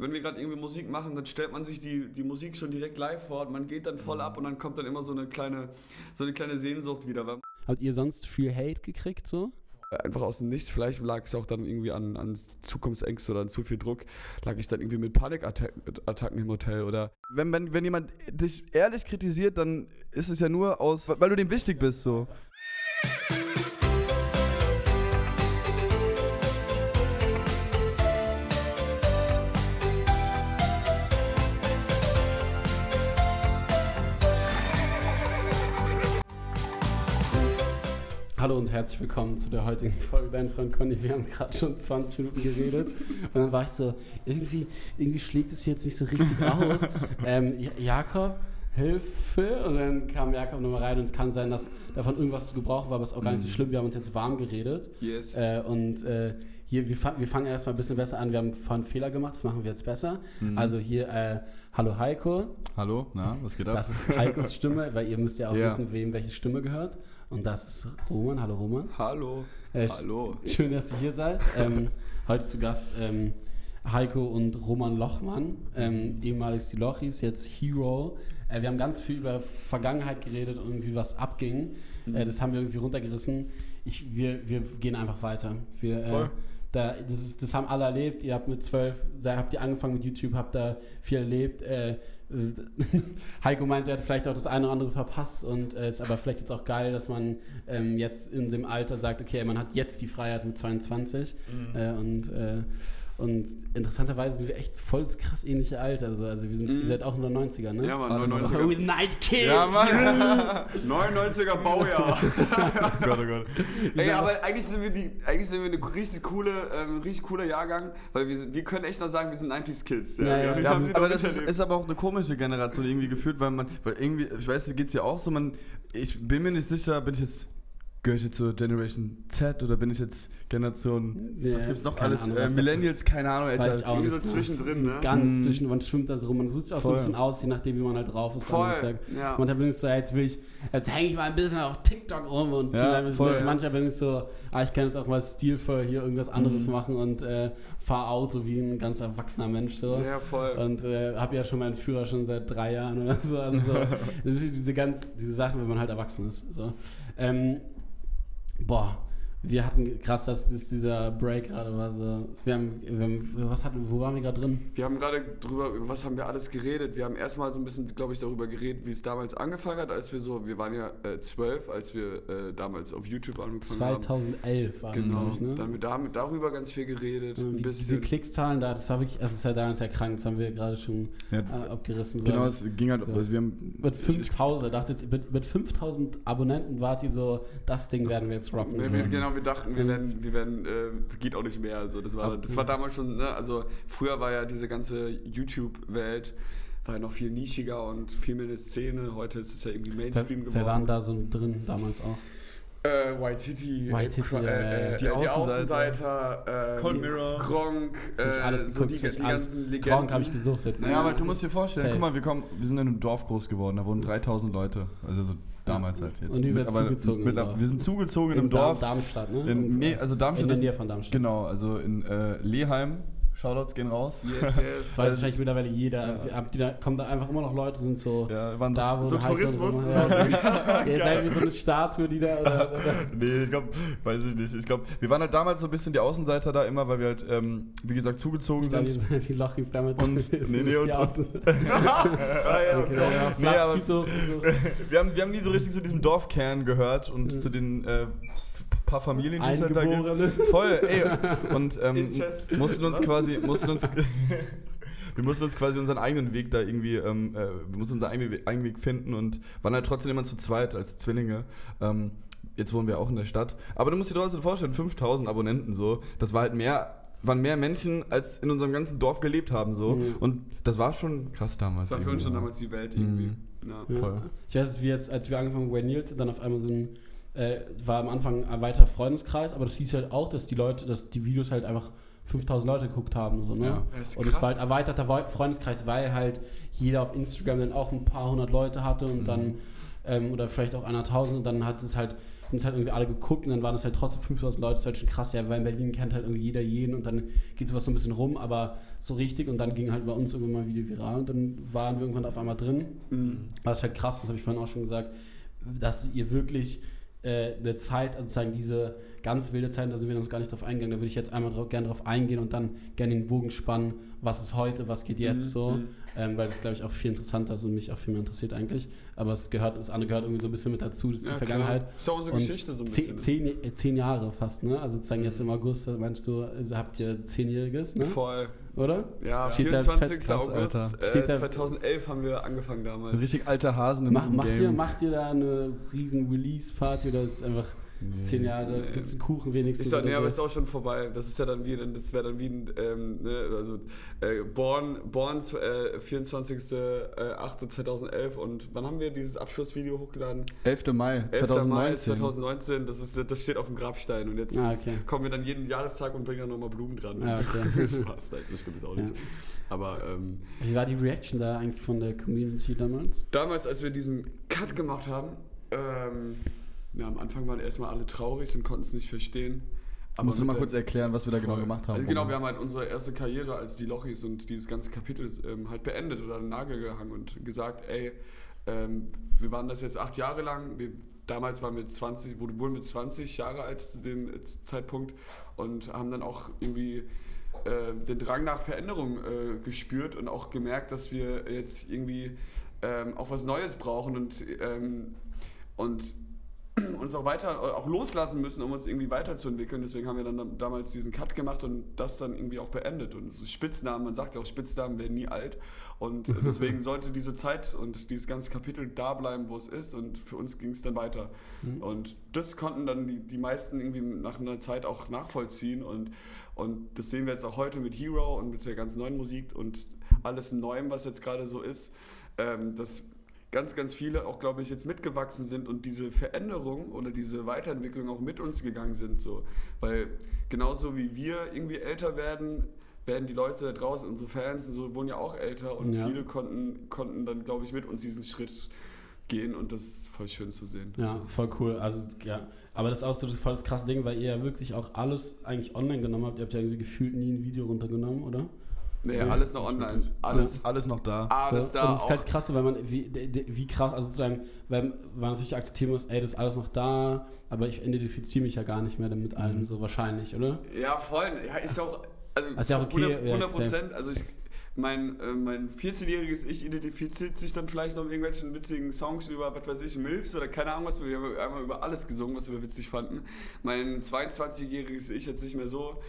wenn wir gerade irgendwie Musik machen, dann stellt man sich die, die Musik schon direkt live vor und man geht dann voll ab und dann kommt dann immer so eine kleine, so eine kleine Sehnsucht wieder. Habt ihr sonst viel Hate gekriegt so? Einfach aus dem Nichts, vielleicht lag es auch dann irgendwie an, an Zukunftsängste oder an zu viel Druck, lag ich dann irgendwie mit Panikattacken im Hotel oder Wenn, wenn, wenn jemand dich ehrlich kritisiert, dann ist es ja nur aus, weil du dem wichtig bist, so. Hallo und herzlich willkommen zu der heutigen Folge Dein Freund Conny. Wir haben gerade schon 20 Minuten geredet und dann war ich so, irgendwie, irgendwie schlägt es jetzt nicht so richtig aus. ähm, Ja- Jakob, Hilfe! Und dann kam Jakob nochmal rein und es kann sein, dass davon irgendwas zu gebrauchen war, aber es ist auch gar nicht so schlimm. Wir haben uns jetzt warm geredet. Yes. Äh, und äh, hier, wir, wir fangen erstmal ein bisschen besser an. Wir haben vorhin einen Fehler gemacht, das machen wir jetzt besser. Also hier, äh, hallo Heiko. Hallo, na, was geht ab? Das ist Heikos Stimme, weil ihr müsst ja auch Ja. wissen, wem welche Stimme gehört. Und das ist Roman. Hallo Roman. Hallo. Äh, Hallo. Schön, dass ihr hier seid. Ähm, heute zu Gast ähm, Heiko und Roman Lochmann, ähm, ehemals die Lochis, jetzt Hero. Äh, wir haben ganz viel über Vergangenheit geredet und irgendwie was abging. Äh, das haben wir irgendwie runtergerissen. Ich, wir, wir gehen einfach weiter. Wir, äh, Voll. da, das, ist, das haben alle erlebt. Ihr habt mit zwölf, habt ihr angefangen mit YouTube, habt da viel erlebt. Äh, Heiko meint, er hat vielleicht auch das eine oder andere verpasst und es ist aber vielleicht jetzt auch geil, dass man ähm, jetzt in dem Alter sagt, okay, man hat jetzt die Freiheit mit 22 äh, und, äh, und interessanterweise sind wir echt voll das krass ähnliche Alter. Also, also wir sind, ihr seid auch nur 90er, ne? Ja, Mann, Alle 99er. Oh, Night Kids! Ja, Mann. 99er Baujahr. oh Gott, oh Gott. Ey, aber eigentlich sind wir die, eigentlich sind wir eine richtig coole, ähm, richtig cooler Jahrgang, weil wir, wir können echt noch sagen, wir sind 90s Kids. Ja, ja, ja, aber noch das ist, ist aber auch eine komische Generation irgendwie gefühlt, weil man, weil irgendwie, ich weiß, da geht's ja auch so, man, ich bin mir nicht sicher, bin ich jetzt, gehöre ich jetzt zur Generation Z oder bin ich jetzt Generation, Ja, was gibt's noch alles, Ahnung, äh, Millennials, keine Ahnung, Alter. Weiß ich auch so zwischendrin, ne? Ganz Mhm. zwischen, man schwimmt da so rum, man sucht sich auch so ein Voll. bisschen aus, je nachdem, wie man halt drauf ist. Voll, ja. Manchmal bin ich so, jetzt will ich, jetzt hänge ich mal ein bisschen auf TikTok rum und Ja, so, voll, ja. manchmal bin ich so, ah, ich kann jetzt auch mal stilvoll hier irgendwas anderes Mhm. machen und äh, fahre Auto wie ein ganz erwachsener Mensch so. Ja, voll. Und äh, habe ja schon meinen Führer schon seit drei Jahren oder so. Also so, diese ganz, diese Sachen, wenn man halt erwachsen ist. So. Ähm, boah, wir hatten krass, dass das dieser Break gerade war. So. Wir haben, wir haben, was hatten, wo waren wir gerade drin? Wir haben gerade drüber, über was haben wir alles geredet? Wir haben erstmal so ein bisschen, glaube ich, darüber geredet, wie es damals angefangen hat, als wir so, wir waren ja äh, zwölf, als wir äh, damals auf YouTube angefangen haben. 2011 war das, Genau. glaube ich, ne? Dann haben wir damit, darüber ganz viel geredet. Ja, ein die-. Klickszahlen da, das war wirklich, also das ist ja damals ja krank, das haben wir gerade schon Ja, äh, abgerissen. So. genau, es ging halt, So. also wir haben, mit ich- 5000, ich dachte jetzt, mit, mit 5000 Abonnenten wart ihr so, das Ding werden wir jetzt rocken. Ja, wir, genau, wir dachten, wir Und- werden, wir werden, äh, geht auch nicht mehr. Also das war, das war damals schon, ne, also früher war ja diese ganze YouTube-Welt war ja noch viel nischiger und viel mehr eine Szene. Heute ist es ja irgendwie Wer, Mainstream wer waren geworden. da so drin damals auch? Äh, Waititi, Waititi, äh, äh, äh, Die die Außenseiter, Außenseiter, äh, Cold die- Mirror. Gronk, äh, alles so geguckt, die, die ganzen Legenden. Gronk habe ich gesuchtet. naja, aber du musst dir vorstellen, Safe. guck mal, wir kommen, wir sind in einem Dorf groß geworden, da wohnen 3000 Leute, also so damals halt jetzt. Und ihr seid Aber zugezogen mit-. Wir sind zugezogen in in einem Dorf. Darm, Darmstadt, ne? In, nee, also Darmstadt in der Nähe von Darmstadt. Genau, also in äh, Leheim. Shoutouts gehen raus. Yes, Das yes. weiß wahrscheinlich mittlerweile jeder. Ja. Ihr da, kommen da einfach immer noch Leute, sind so Ja, waren da, wo so Heiko Tourismus. so- Ja, ihr seid wie so eine Statue, die da. Oder, oder, nee, ich glaube, weiß ich nicht. Ich glaube, wir waren halt damals so ein bisschen die Außenseiter da immer, weil wir halt, ähm, wie gesagt, zugezogen ich sind. die, die Lochis damit. Und- nee, nee, und- ah, ja, Okay, ja, Nee, aber-. Wir haben, wir haben nie so richtig zu diesem Dorfkern gehört und Mhm. zu den äh, paar Familien, die es halt da gibt. Eingeborene. Voll, ey. Und ähm, mussten uns Was? quasi, mussten uns, wir mussten uns quasi unseren eigenen Weg da irgendwie, ähm, äh, wir mussten unseren eigenen Weg, eigenen Weg finden und waren halt trotzdem immer zu zweit als Zwillinge. Ähm, jetzt wohnen wir auch in der Stadt. Aber du musst dir trotzdem vorstellen, 5000 Abonnenten so, das war halt mehr, waren mehr Menschen, als in unserem ganzen Dorf gelebt haben so. Mhm. Und das war schon krass damals. Das war für uns schon irgendwie. damals die Welt irgendwie. Mhm. Ja. Ja. Voll. Ich weiß, dass wir jetzt, als wir angefangen haben, bei Nils, dann auf einmal so ein, äh, war am Anfang ein weiter Freundeskreis, aber das hieß halt auch, dass die Leute, dass die Videos halt einfach 5000 Leute geguckt haben. So, ne? Ja. Und es war halt erweiterter Wei- Freundeskreis, weil halt jeder auf Instagram dann auch ein paar hundert Leute hatte und Mhm. dann, ähm, oder vielleicht auch einer tausend und dann hat es halt haben es halt irgendwie alle geguckt und dann waren es halt trotzdem 5000 Leute, das ist halt schon krass, ja, weil in Berlin kennt halt irgendwie jeder jeden und dann geht sowas so ein bisschen rum, aber so richtig und dann ging halt bei uns irgendwann mal ein Video viral und dann waren wir irgendwann auf einmal drin. Mhm. Das ist halt krass, das habe ich vorhin auch schon gesagt, dass ihr wirklich äh, eine Zeit, also sozusagen diese ganz wilde Zeit, da sind wir uns gar nicht drauf eingegangen, da würde ich jetzt einmal drauf, gerne drauf eingehen und dann gerne den Bogen spannen, was ist heute, was geht jetzt Mhm, so, mhm. ähm, weil das glaube ich auch viel interessanter ist und mich auch viel mehr interessiert eigentlich, aber es gehört, das andere gehört irgendwie so ein bisschen mit dazu, das ist Ja, die Vergangenheit. Klar. Ist auch unsere Und Geschichte so ein Zehn, bisschen. ne? zehn, äh, zehn Jahre fast, ne? Also sozusagen jetzt im August, meinst du, also habt ihr zehnjähriges, ne? Voll. Oder? Ja, Steht da 24. fett krass, August Alter. äh, Steht da- 2011 haben wir angefangen damals. Richtig alte Hasen im Mach, macht, Game. ihr, macht ihr da eine riesen Release-Party oder ist es einfach. Zehn Jahre, Nee. gibt es Kuchen wenigstens? Ist doch, oder nee, aber so? ist auch schon vorbei. Das ist ja dann wie, das wäre dann wie ein, ähm, ne, also äh, Born, Born äh, 24.08.2011 und wann haben wir dieses Abschlussvideo hochgeladen? 11. Mai 11. 2019. Mai 2019, das, ist, das steht auf dem Grabstein und jetzt, Ah, jetzt okay. kommen wir dann jeden Jahrestag und bringen dann nochmal Blumen dran. Ah, okay. Spaß, nein, so stimmt es auch nicht. Ja. Aber ähm, Wie war die Reaction da eigentlich von der Community damals? damals, als wir diesen Cut gemacht haben, ähm, ja, am Anfang waren erstmal alle traurig und konnten es nicht verstehen. Aber musst du mal kurz erklären, was wir da genau Voll. gemacht haben. Also genau, wir haben halt unsere erste Karriere als die Lochis und dieses ganze Kapitel ähm, halt beendet oder an den Nagel gehangen und gesagt, ey, ähm, wir waren das jetzt acht Jahre lang. Wir, damals waren wir 20, wurde- wurden wir 20 Jahre alt zu dem äh, Zeitpunkt und haben dann auch irgendwie äh, den Drang nach Veränderung äh, gespürt und auch gemerkt, dass wir jetzt irgendwie ähm, auch was Neues brauchen und, ähm, und uns auch weiter, auch loslassen müssen, um uns irgendwie weiterzuentwickeln. Deswegen haben wir dann dam- damals diesen Cut gemacht und das dann irgendwie auch beendet. Und Spitznamen, man sagt ja auch, Spitznamen werden nie alt. Und äh, deswegen sollte diese Zeit und dieses ganze Kapitel da bleiben, wo es ist. Und für uns ging es dann weiter. Mhm. Und das konnten dann die, die meisten irgendwie nach einer Zeit auch nachvollziehen. Und, und das sehen wir jetzt auch heute mit Hero und mit der ganzen neuen Musik und alles Neuem, was jetzt gerade so ist. Ähm, dass ganz, ganz viele auch, glaube ich, jetzt mitgewachsen sind und diese Veränderung oder diese Weiterentwicklung auch mit uns gegangen sind. So. Weil genauso wie wir irgendwie älter werden, werden die Leute da draußen, unsere Fans und so, wurden ja auch älter und Ja. viele konnten, konnten dann, glaube ich, mit uns diesen Schritt gehen und das ist voll schön zu sehen. Ja, voll cool. Also, ja. Aber das ist auch so das voll das krasse Ding, weil ihr ja wirklich auch alles eigentlich online genommen habt. Ihr habt ja irgendwie gefühlt nie ein Video runtergenommen, oder? Nee, Ja, alles noch online. Alles, alles noch da. alles so. da. Und das ist halt krass, weil man, wie, wie krass, also sozusagen, weil man natürlich akzeptieren muss, ey, das ist alles noch da, aber ich identifiziere mich ja gar nicht mehr damit allem, Mhm. so wahrscheinlich, oder? Ja, voll. Ja, ist ja auch. Also, Ist ja okay, 100, ja, 100 Prozent. Also, ich, mein, äh, mein 14-jähriges Ich identifiziert sich dann vielleicht noch mit irgendwelchen witzigen Songs über, was weiß ich, Milfs oder keine Ahnung was. Wir haben einmal über alles gesungen, was wir witzig fanden. Mein 22-jähriges Ich jetzt nicht mehr so.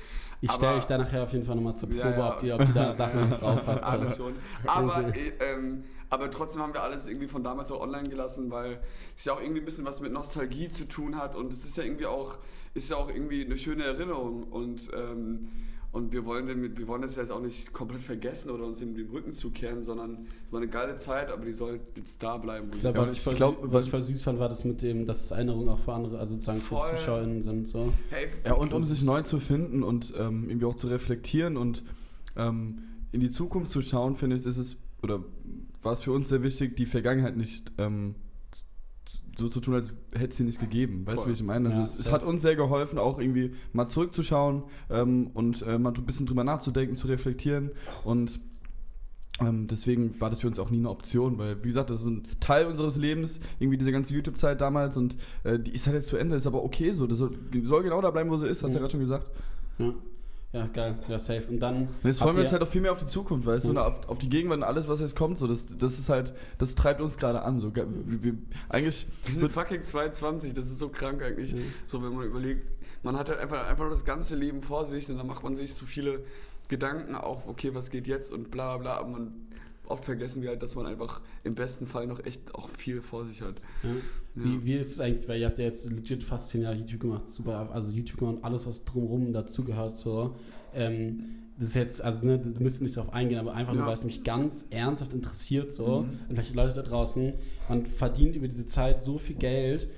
Ich stelle euch da nachher auf jeden Fall nochmal zur Probe, Ja, ja. Ob, die, ob die da Sachen drauf habt. alles schon. Aber, äh, ähm, aber trotzdem haben wir alles irgendwie von damals auch online gelassen, weil es ja auch irgendwie ein bisschen was mit Nostalgie zu tun hat und es ist ja irgendwie auch, ist ja auch irgendwie eine schöne Erinnerung und, ähm, und wir wollen, den, wir wollen das jetzt auch nicht komplett vergessen oder uns in den Rücken zukehren, sondern es war eine geile Zeit, aber die soll jetzt da bleiben. wo Ich sie glaub, Ja, was, ich ich glaub, was was- ich voll süß fand, war das mit dem, dass es Erinnerungen auch für andere, also sozusagen Voll. für ZuschauerInnen sind. So. Hey, Ja, und um sich neu zu finden und ähm, irgendwie auch zu reflektieren und ähm, in die Zukunft zu schauen, finde ich, ist es, oder war es für uns sehr wichtig, die Vergangenheit nicht ähm, so zu tun, als hätte es sie nicht gegeben. Weißt du, wie ich meine? Also Ja, es, es hat uns sehr geholfen, auch irgendwie mal zurückzuschauen ähm, und äh, mal ein bisschen drüber nachzudenken, zu reflektieren und ähm, deswegen war das für uns auch nie eine Option, weil, wie gesagt, das ist ein Teil unseres Lebens, irgendwie diese ganze YouTube-Zeit damals und äh, die ist halt jetzt zu Ende, ist aber okay so. Das soll, soll genau da bleiben, wo sie ist, hast du ja gerade schon gesagt. Ja. Ja, geil, ja, safe. Und dann. Und jetzt freuen wir uns halt auch viel mehr auf die Zukunft, weißt du, Mhm. und auf, auf die Gegenwart und alles, was jetzt kommt. So, das, das ist halt, das treibt uns gerade an. So, wir, wir, eigentlich, Wir so, sind fucking 22, das ist so krank eigentlich. Mhm. So, wenn man überlegt, man hat halt einfach, einfach nur das ganze Leben vor sich und dann macht man sich so viele Gedanken auch, okay, was geht jetzt und bla bla, aber man, oft vergessen wir halt, dass man einfach im besten Fall noch echt auch viel vor sich hat. Ja. Ja. Wie, wie ist es eigentlich, weil ihr habt ja jetzt legit fast zehn Jahre YouTube gemacht, super, also YouTube gemacht und alles, was drumherum dazugehört, so. Ähm, das ist jetzt, also ne, du müsst nicht darauf eingehen, aber einfach nur, Ja. weil es mich ganz ernsthaft interessiert, so, Mhm. und vielleicht Leute da draußen, man verdient über diese Zeit so viel Geld,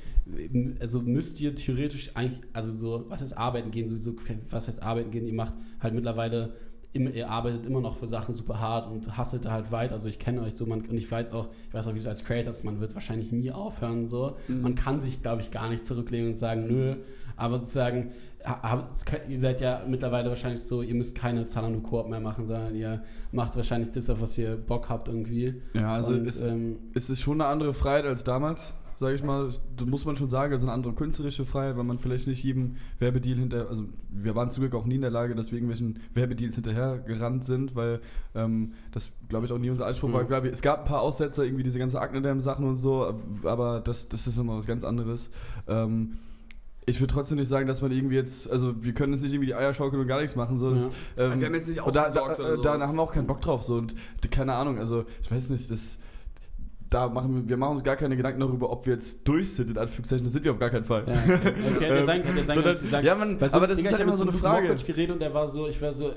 also müsst ihr theoretisch eigentlich, also so, was heißt arbeiten gehen, sowieso, was heißt arbeiten gehen, ihr macht halt mittlerweile ihr arbeitet immer noch für Sachen super hart und hustelt halt weit. Also ich kenne euch so man, und ich weiß auch, ich weiß auch, wie du als Creators, man wird wahrscheinlich nie aufhören. So. Mhm. Man kann sich, glaube ich, gar nicht zurücklegen und sagen, nö. Aber sozusagen, ihr seid ja mittlerweile wahrscheinlich so, ihr müsst keine Zalando Koop mehr machen, sondern ihr macht wahrscheinlich das, auf was ihr Bock habt irgendwie. Ja, also und, ist, ähm, ist es schon eine andere Freiheit als damals, sage ich mal. Das muss man schon sagen, also eine andere künstlerische Freiheit, weil man vielleicht nicht jedem Werbedeal hinter, also wir waren zum Glück auch nie in der Lage, dass wir irgendwelchen Werbedeals hinterher gerannt sind, weil ähm, das, glaube ich, auch nie unser Anspruch war. Mhm. Ich glaube, es gab ein paar Aussetzer, irgendwie diese ganze Akne-Sachen und so, aber das, das ist immer was ganz anderes. Ähm, ich würde trotzdem nicht sagen, dass man irgendwie jetzt, also wir können jetzt nicht irgendwie die Eier schaukeln und gar nichts machen. So, das, ähm, Wir haben jetzt nicht und da, da, ausgesorgt da, da sowas. haben wir auch keinen Bock drauf. So, und keine Ahnung, also ich weiß nicht, das, da machen wir, wir machen uns gar keine Gedanken darüber, ob wir jetzt durch sind, in Anführungszeichen. Das sind wir auf gar keinen Fall. Ja, okay, okay sein, sondern- dass sie sagen, ja, man, Weil aber das Digga, ist ich halt immer so mit eine Frage. Mokoc geredet und der war so, ich war so,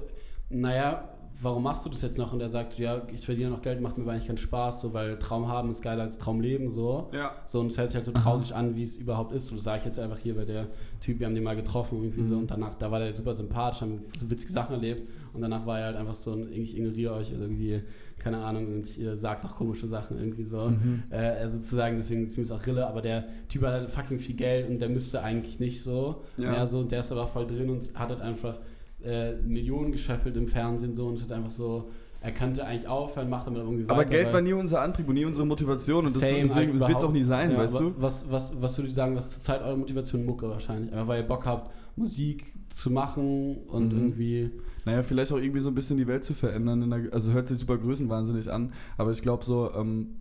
naja, warum machst du das jetzt noch? Und er sagt, ja, ich verdiene noch Geld, macht mir aber eigentlich keinen Spaß, so, weil Traum haben ist geiler als Traum leben, so. Ja. So, und es hört sich halt so traurig an, wie es überhaupt ist. So, das sage ich jetzt einfach hier bei der Typ, wir haben den mal getroffen irgendwie so Mhm. und danach, da war der super sympathisch, haben so witzige Sachen erlebt und danach war er halt einfach so, ein, ich ignoriere euch irgendwie, keine Ahnung, und ihr sagt noch komische Sachen irgendwie so. Mhm. Äh, also sozusagen, deswegen ist das auch Rille, aber der Typ hat halt fucking viel Geld und der müsste eigentlich nicht so. Ja. Mehr so, der ist aber voll drin und hat halt einfach äh, Millionen gescheffelt im Fernsehen so und ist halt einfach so, er könnte eigentlich aufhören, macht aber irgendwie Aber weiter. Geld weil- war nie unser Antrieb und nie unsere Motivation und das, Same, deswegen wird es auch nie sein, Ja, weißt du? Was, was, was würdet ihr sagen, was zurzeit eure Motivation Mucke wahrscheinlich? Einfach weil ihr Bock habt, Musik zu machen und Mhm. irgendwie. Naja, vielleicht auch irgendwie so ein bisschen die Welt zu verändern. Der, also hört sich super größenwahnsinnig an, aber ich glaube so, ähm,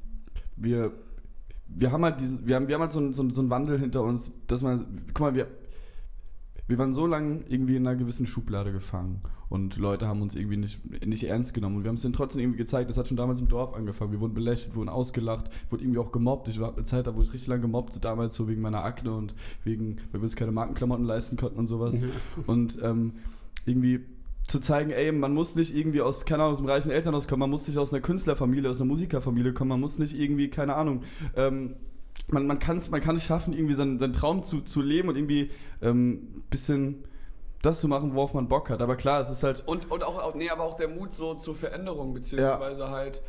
wir, wir haben halt diesen, wir haben, wir haben halt so, einen- so, so einen Wandel hinter uns, dass man, guck mal, wir, wir waren so lange irgendwie in einer gewissen Schublade gefangen und Leute haben uns irgendwie nicht, nicht ernst genommen. Und wir haben es denen trotzdem irgendwie gezeigt, das hat schon damals im Dorf angefangen, wir wurden belächelt, wurden ausgelacht, wurde irgendwie auch gemobbt, ich war eine Zeit da, wo ich richtig lange gemobbt, damals so wegen meiner Akne und wegen, weil wir uns keine Markenklamotten leisten konnten und sowas. Und ähm, irgendwie zu zeigen, ey, man muss nicht irgendwie aus, keine Ahnung, aus einem reichen Elternhaus kommen, man muss nicht aus einer Künstlerfamilie, aus einer Musikerfamilie kommen, man muss nicht irgendwie, keine Ahnung, ähm, man, man, kann's, man kann es schaffen, irgendwie seinen, seinen Traum zu, zu leben und irgendwie ähm, bisschen das zu machen, worauf man Bock hat. Aber klar, es ist halt. Und, und auch, nee, aber auch der Mut so zur Veränderung, beziehungsweise halt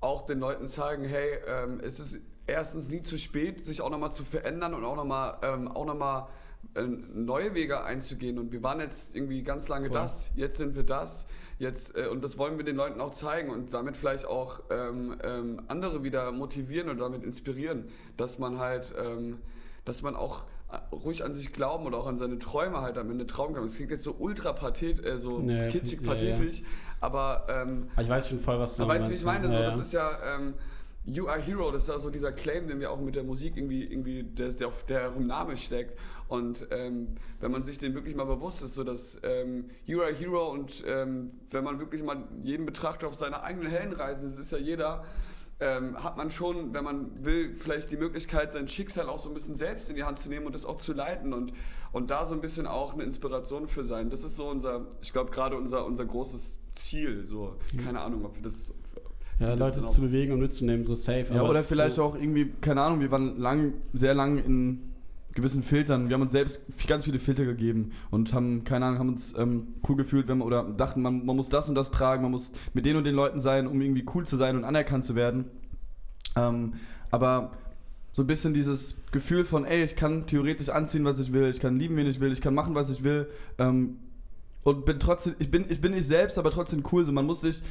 auch den Leuten zeigen, hey, ähm, es ist erstens nie zu spät, sich auch nochmal zu verändern und auch nochmal ähm, auch noch mal, äh, neue Wege einzugehen. Und wir waren jetzt irgendwie ganz lange Voll. das, jetzt sind wir das. Jetzt, äh, und das wollen wir den Leuten auch zeigen und damit vielleicht auch ähm, ähm, andere wieder motivieren und damit inspirieren, dass man halt, ähm, dass man auch ruhig an sich glauben oder auch an seine Träume halt am Ende trauen kann. Das klingt jetzt so ultra pathet, äh, so Nee, kitschig ja, ja. pathetisch, aber ähm, ich weiß schon voll, was du aber weißt du, wie ich meine? So, Ja, das ja. ist ja ähm, You are Hero, das ist ja so dieser Claim, den wir auch mit der Musik irgendwie, irgendwie der, der, auf der im Namen steckt. Und ähm, wenn man sich den wirklich mal bewusst ist, so dass ähm, You are Hero und ähm, wenn man wirklich mal jeden betrachtet auf seiner eigenen Heldenreise, das ist ja jeder, ähm, hat man schon, wenn man will, vielleicht die Möglichkeit, sein Schicksal auch so ein bisschen selbst in die Hand zu nehmen und das auch zu leiten und, und da so ein bisschen auch eine Inspiration für sein. Das ist so unser, ich glaube, gerade unser, unser großes Ziel. So, keine Ahnung, ob wir das. Ja, Leute dann zu bewegen und mitzunehmen, so safe. Ja, aber oder vielleicht auch irgendwie, keine Ahnung, wir waren lang, sehr lang in gewissen Filtern. Wir haben uns selbst ganz viele Filter gegeben und haben, keine Ahnung, haben uns ähm, cool gefühlt, wenn wir, oder dachten, man, man muss das und das tragen, man muss mit den und den Leuten sein, um irgendwie cool zu sein und anerkannt zu werden. Ähm, aber so ein bisschen dieses Gefühl von, ey, ich kann theoretisch anziehen, was ich will, ich kann lieben, wen ich will, ich kann machen, was ich will. Ähm, und bin trotzdem, ich bin, ich bin nicht selbst, aber trotzdem cool. So, man muss sich,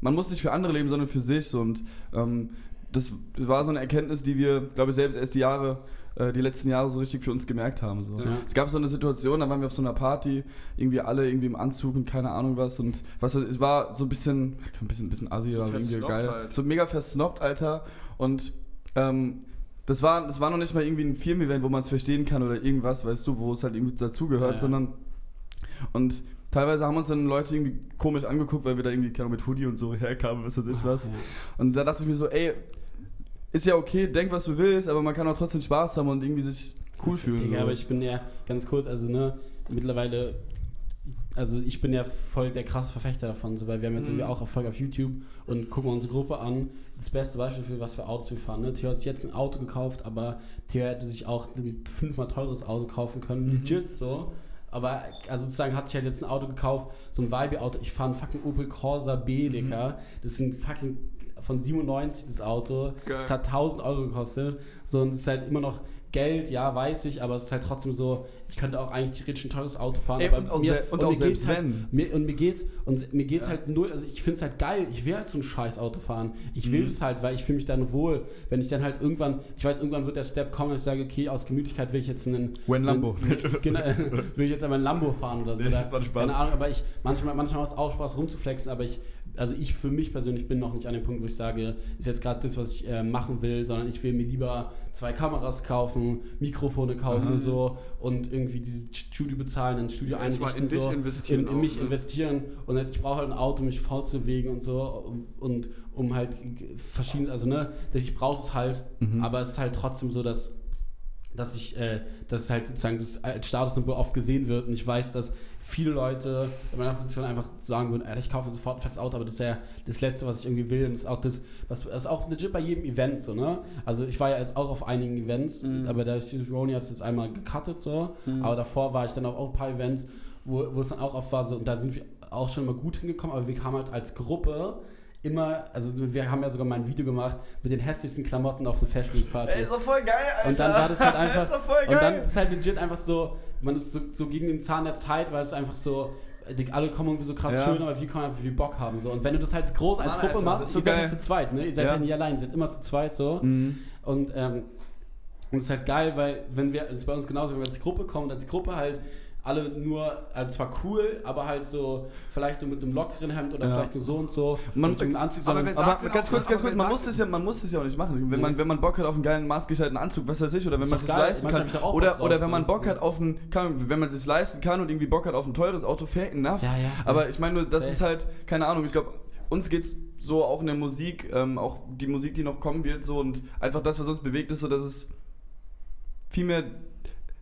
man muss nicht für andere leben, sondern für sich. So, und ähm, das war so eine Erkenntnis, die wir, glaube ich, selbst erst die Jahre, äh, die letzten Jahre so richtig für uns gemerkt haben. So. Ja. Es gab so eine Situation, da waren wir auf so einer Party, irgendwie alle irgendwie im Anzug und keine Ahnung was. Und was es war so ein bisschen, ein bisschen, ein bisschen assi, So aber irgendwie geil. halt. So mega versnobbt, Alter. Und ähm, das war, das war noch nicht mal irgendwie ein Firmen-Event, wo man es verstehen kann oder irgendwas, weißt du, wo es halt irgendwie dazugehört, Ja, sondern und teilweise haben uns dann Leute irgendwie komisch angeguckt, weil wir da irgendwie keine mit Hoodie und so herkamen, was weiß ich was. Und da dachte ich mir so, ey, ist ja okay, denk was du willst, aber man kann auch trotzdem Spaß haben und irgendwie sich cool Das- fühlen. Digga, so. aber ich bin ja ganz kurz, also ne, mittlerweile, also ich bin ja voll der krasse Verfechter davon, so, weil wir haben jetzt Mhm. irgendwie auch Erfolg auf YouTube und gucken unsere Gruppe an. Das beste Beispiel für was für Autos wir fahren. Ne? Theo hat sich jetzt ein Auto gekauft, aber Theo hätte sich auch ein fünfmal teures Auto kaufen können, Mhm. legit so. aber also sozusagen hatte ich halt jetzt ein Auto gekauft, so ein Vibe-Auto. Ich fahre ein fucking Opel Corsa B, Digga. Das ist ein fucking von 97 das Auto. Geil. Das hat 1000 Euro gekostet. So, und es ist halt immer noch Geld, ja, weiß ich, aber es ist halt trotzdem so, ich könnte auch eigentlich theoretisch ein teures Auto fahren. Ey, aber und auch se- und auch mir selbst geht's halt, wenn. Mir, und mir geht's, und mir geht's Ja. halt null, also ich finde es halt geil, ich will halt so ein scheiß Auto fahren. Ich will Mhm. es halt, weil ich fühle mich dann wohl. Wenn ich dann halt irgendwann, ich weiß, irgendwann wird der Step kommen, dass ich sage, okay, aus Gemütlichkeit will ich jetzt einen. When Lambo. einen- genau, will ich jetzt einmal ein Lambo fahren oder so. Oder, das war Spaß. Keine Ahnung, aber ich, manchmal, manchmal macht es auch Spaß rumzuflexen, aber ich, also ich für mich persönlich bin noch nicht an dem Punkt, wo ich sage, ist jetzt gerade das, was ich äh, machen will, sondern ich will mir lieber zwei Kameras kaufen, Mikrofone kaufen Aha. so und irgendwie dieses Studio bezahlen, ein Studio einrichten. in so, investieren In, in auch, mich ne? investieren und halt, ich brauche halt ein Auto, um mich fortzubewegen und so und um halt verschiedene, also ne, ich brauche es halt, Mhm. aber es ist halt trotzdem so, dass dass ich, äh, dass es halt sozusagen das als Statussymbol oft gesehen wird und ich weiß, dass viele Leute in meiner Position einfach sagen würden, ich kaufe sofort ein fettes Auto, aber das ist ja das Letzte, was ich irgendwie will und das ist auch das, was das ist auch legit bei jedem Event so, ne? Also ich war ja jetzt auch auf einigen Events, Mhm. aber der Roni hat es jetzt einmal gecuttet so, Mhm. aber davor war ich dann auch auf ein paar Events, wo, wo es dann auch oft war so, und da sind wir auch schon mal gut hingekommen, aber wir kamen halt als Gruppe immer, also wir haben ja sogar mal ein Video gemacht mit den hässlichsten Klamotten auf eine Fashion Week Party. Ey, ist doch voll geil, Alter. Und dann war das halt ist einfach. doch voll und dann ist halt legit einfach so, man ist so, so gegen den Zahn der Zeit, weil es einfach so. die- Alle kommen irgendwie so krass Ja. schön, aber wir kommen einfach wie Bock haben. So. Und wenn du das halt groß als Mann, Gruppe Alter, machst, ist ihr so seid geil. ja zu zweit, ne? Ihr seid ja, Ja. nie allein, ihr seid immer zu zweit so. Mhm. Und, ähm, und es ist halt geil, weil wenn wir, das ist bei uns genauso, wenn wir als Gruppe kommen, als Gruppe halt alle nur, also zwar cool, aber halt so, vielleicht nur mit einem lockeren Hemd oder Ja. vielleicht nur so und so. Man- und so einen Anzug, aber Aber denn ganz auch- kurz, aber ganz kurz, man muss, es ja, man muss es ja auch nicht machen. Wenn, Nee. man, wenn man Bock hat auf einen geilen maßgeschnitterten Anzug, was weiß ich, oder wenn Ist man es leisten kann. Oder, drauf, oder wenn so. man Bock hat auf ein, kann, wenn man es sich leisten kann und irgendwie Bock hat auf ein teures Auto, fair enough. Ja, ja. Aber ich meine nur, das Safe. ist halt, keine Ahnung, ich glaube, uns geht's so auch in der Musik, ähm, auch die Musik, die noch kommen wird, so und einfach das, was uns bewegt, ist so, dass es viel mehr.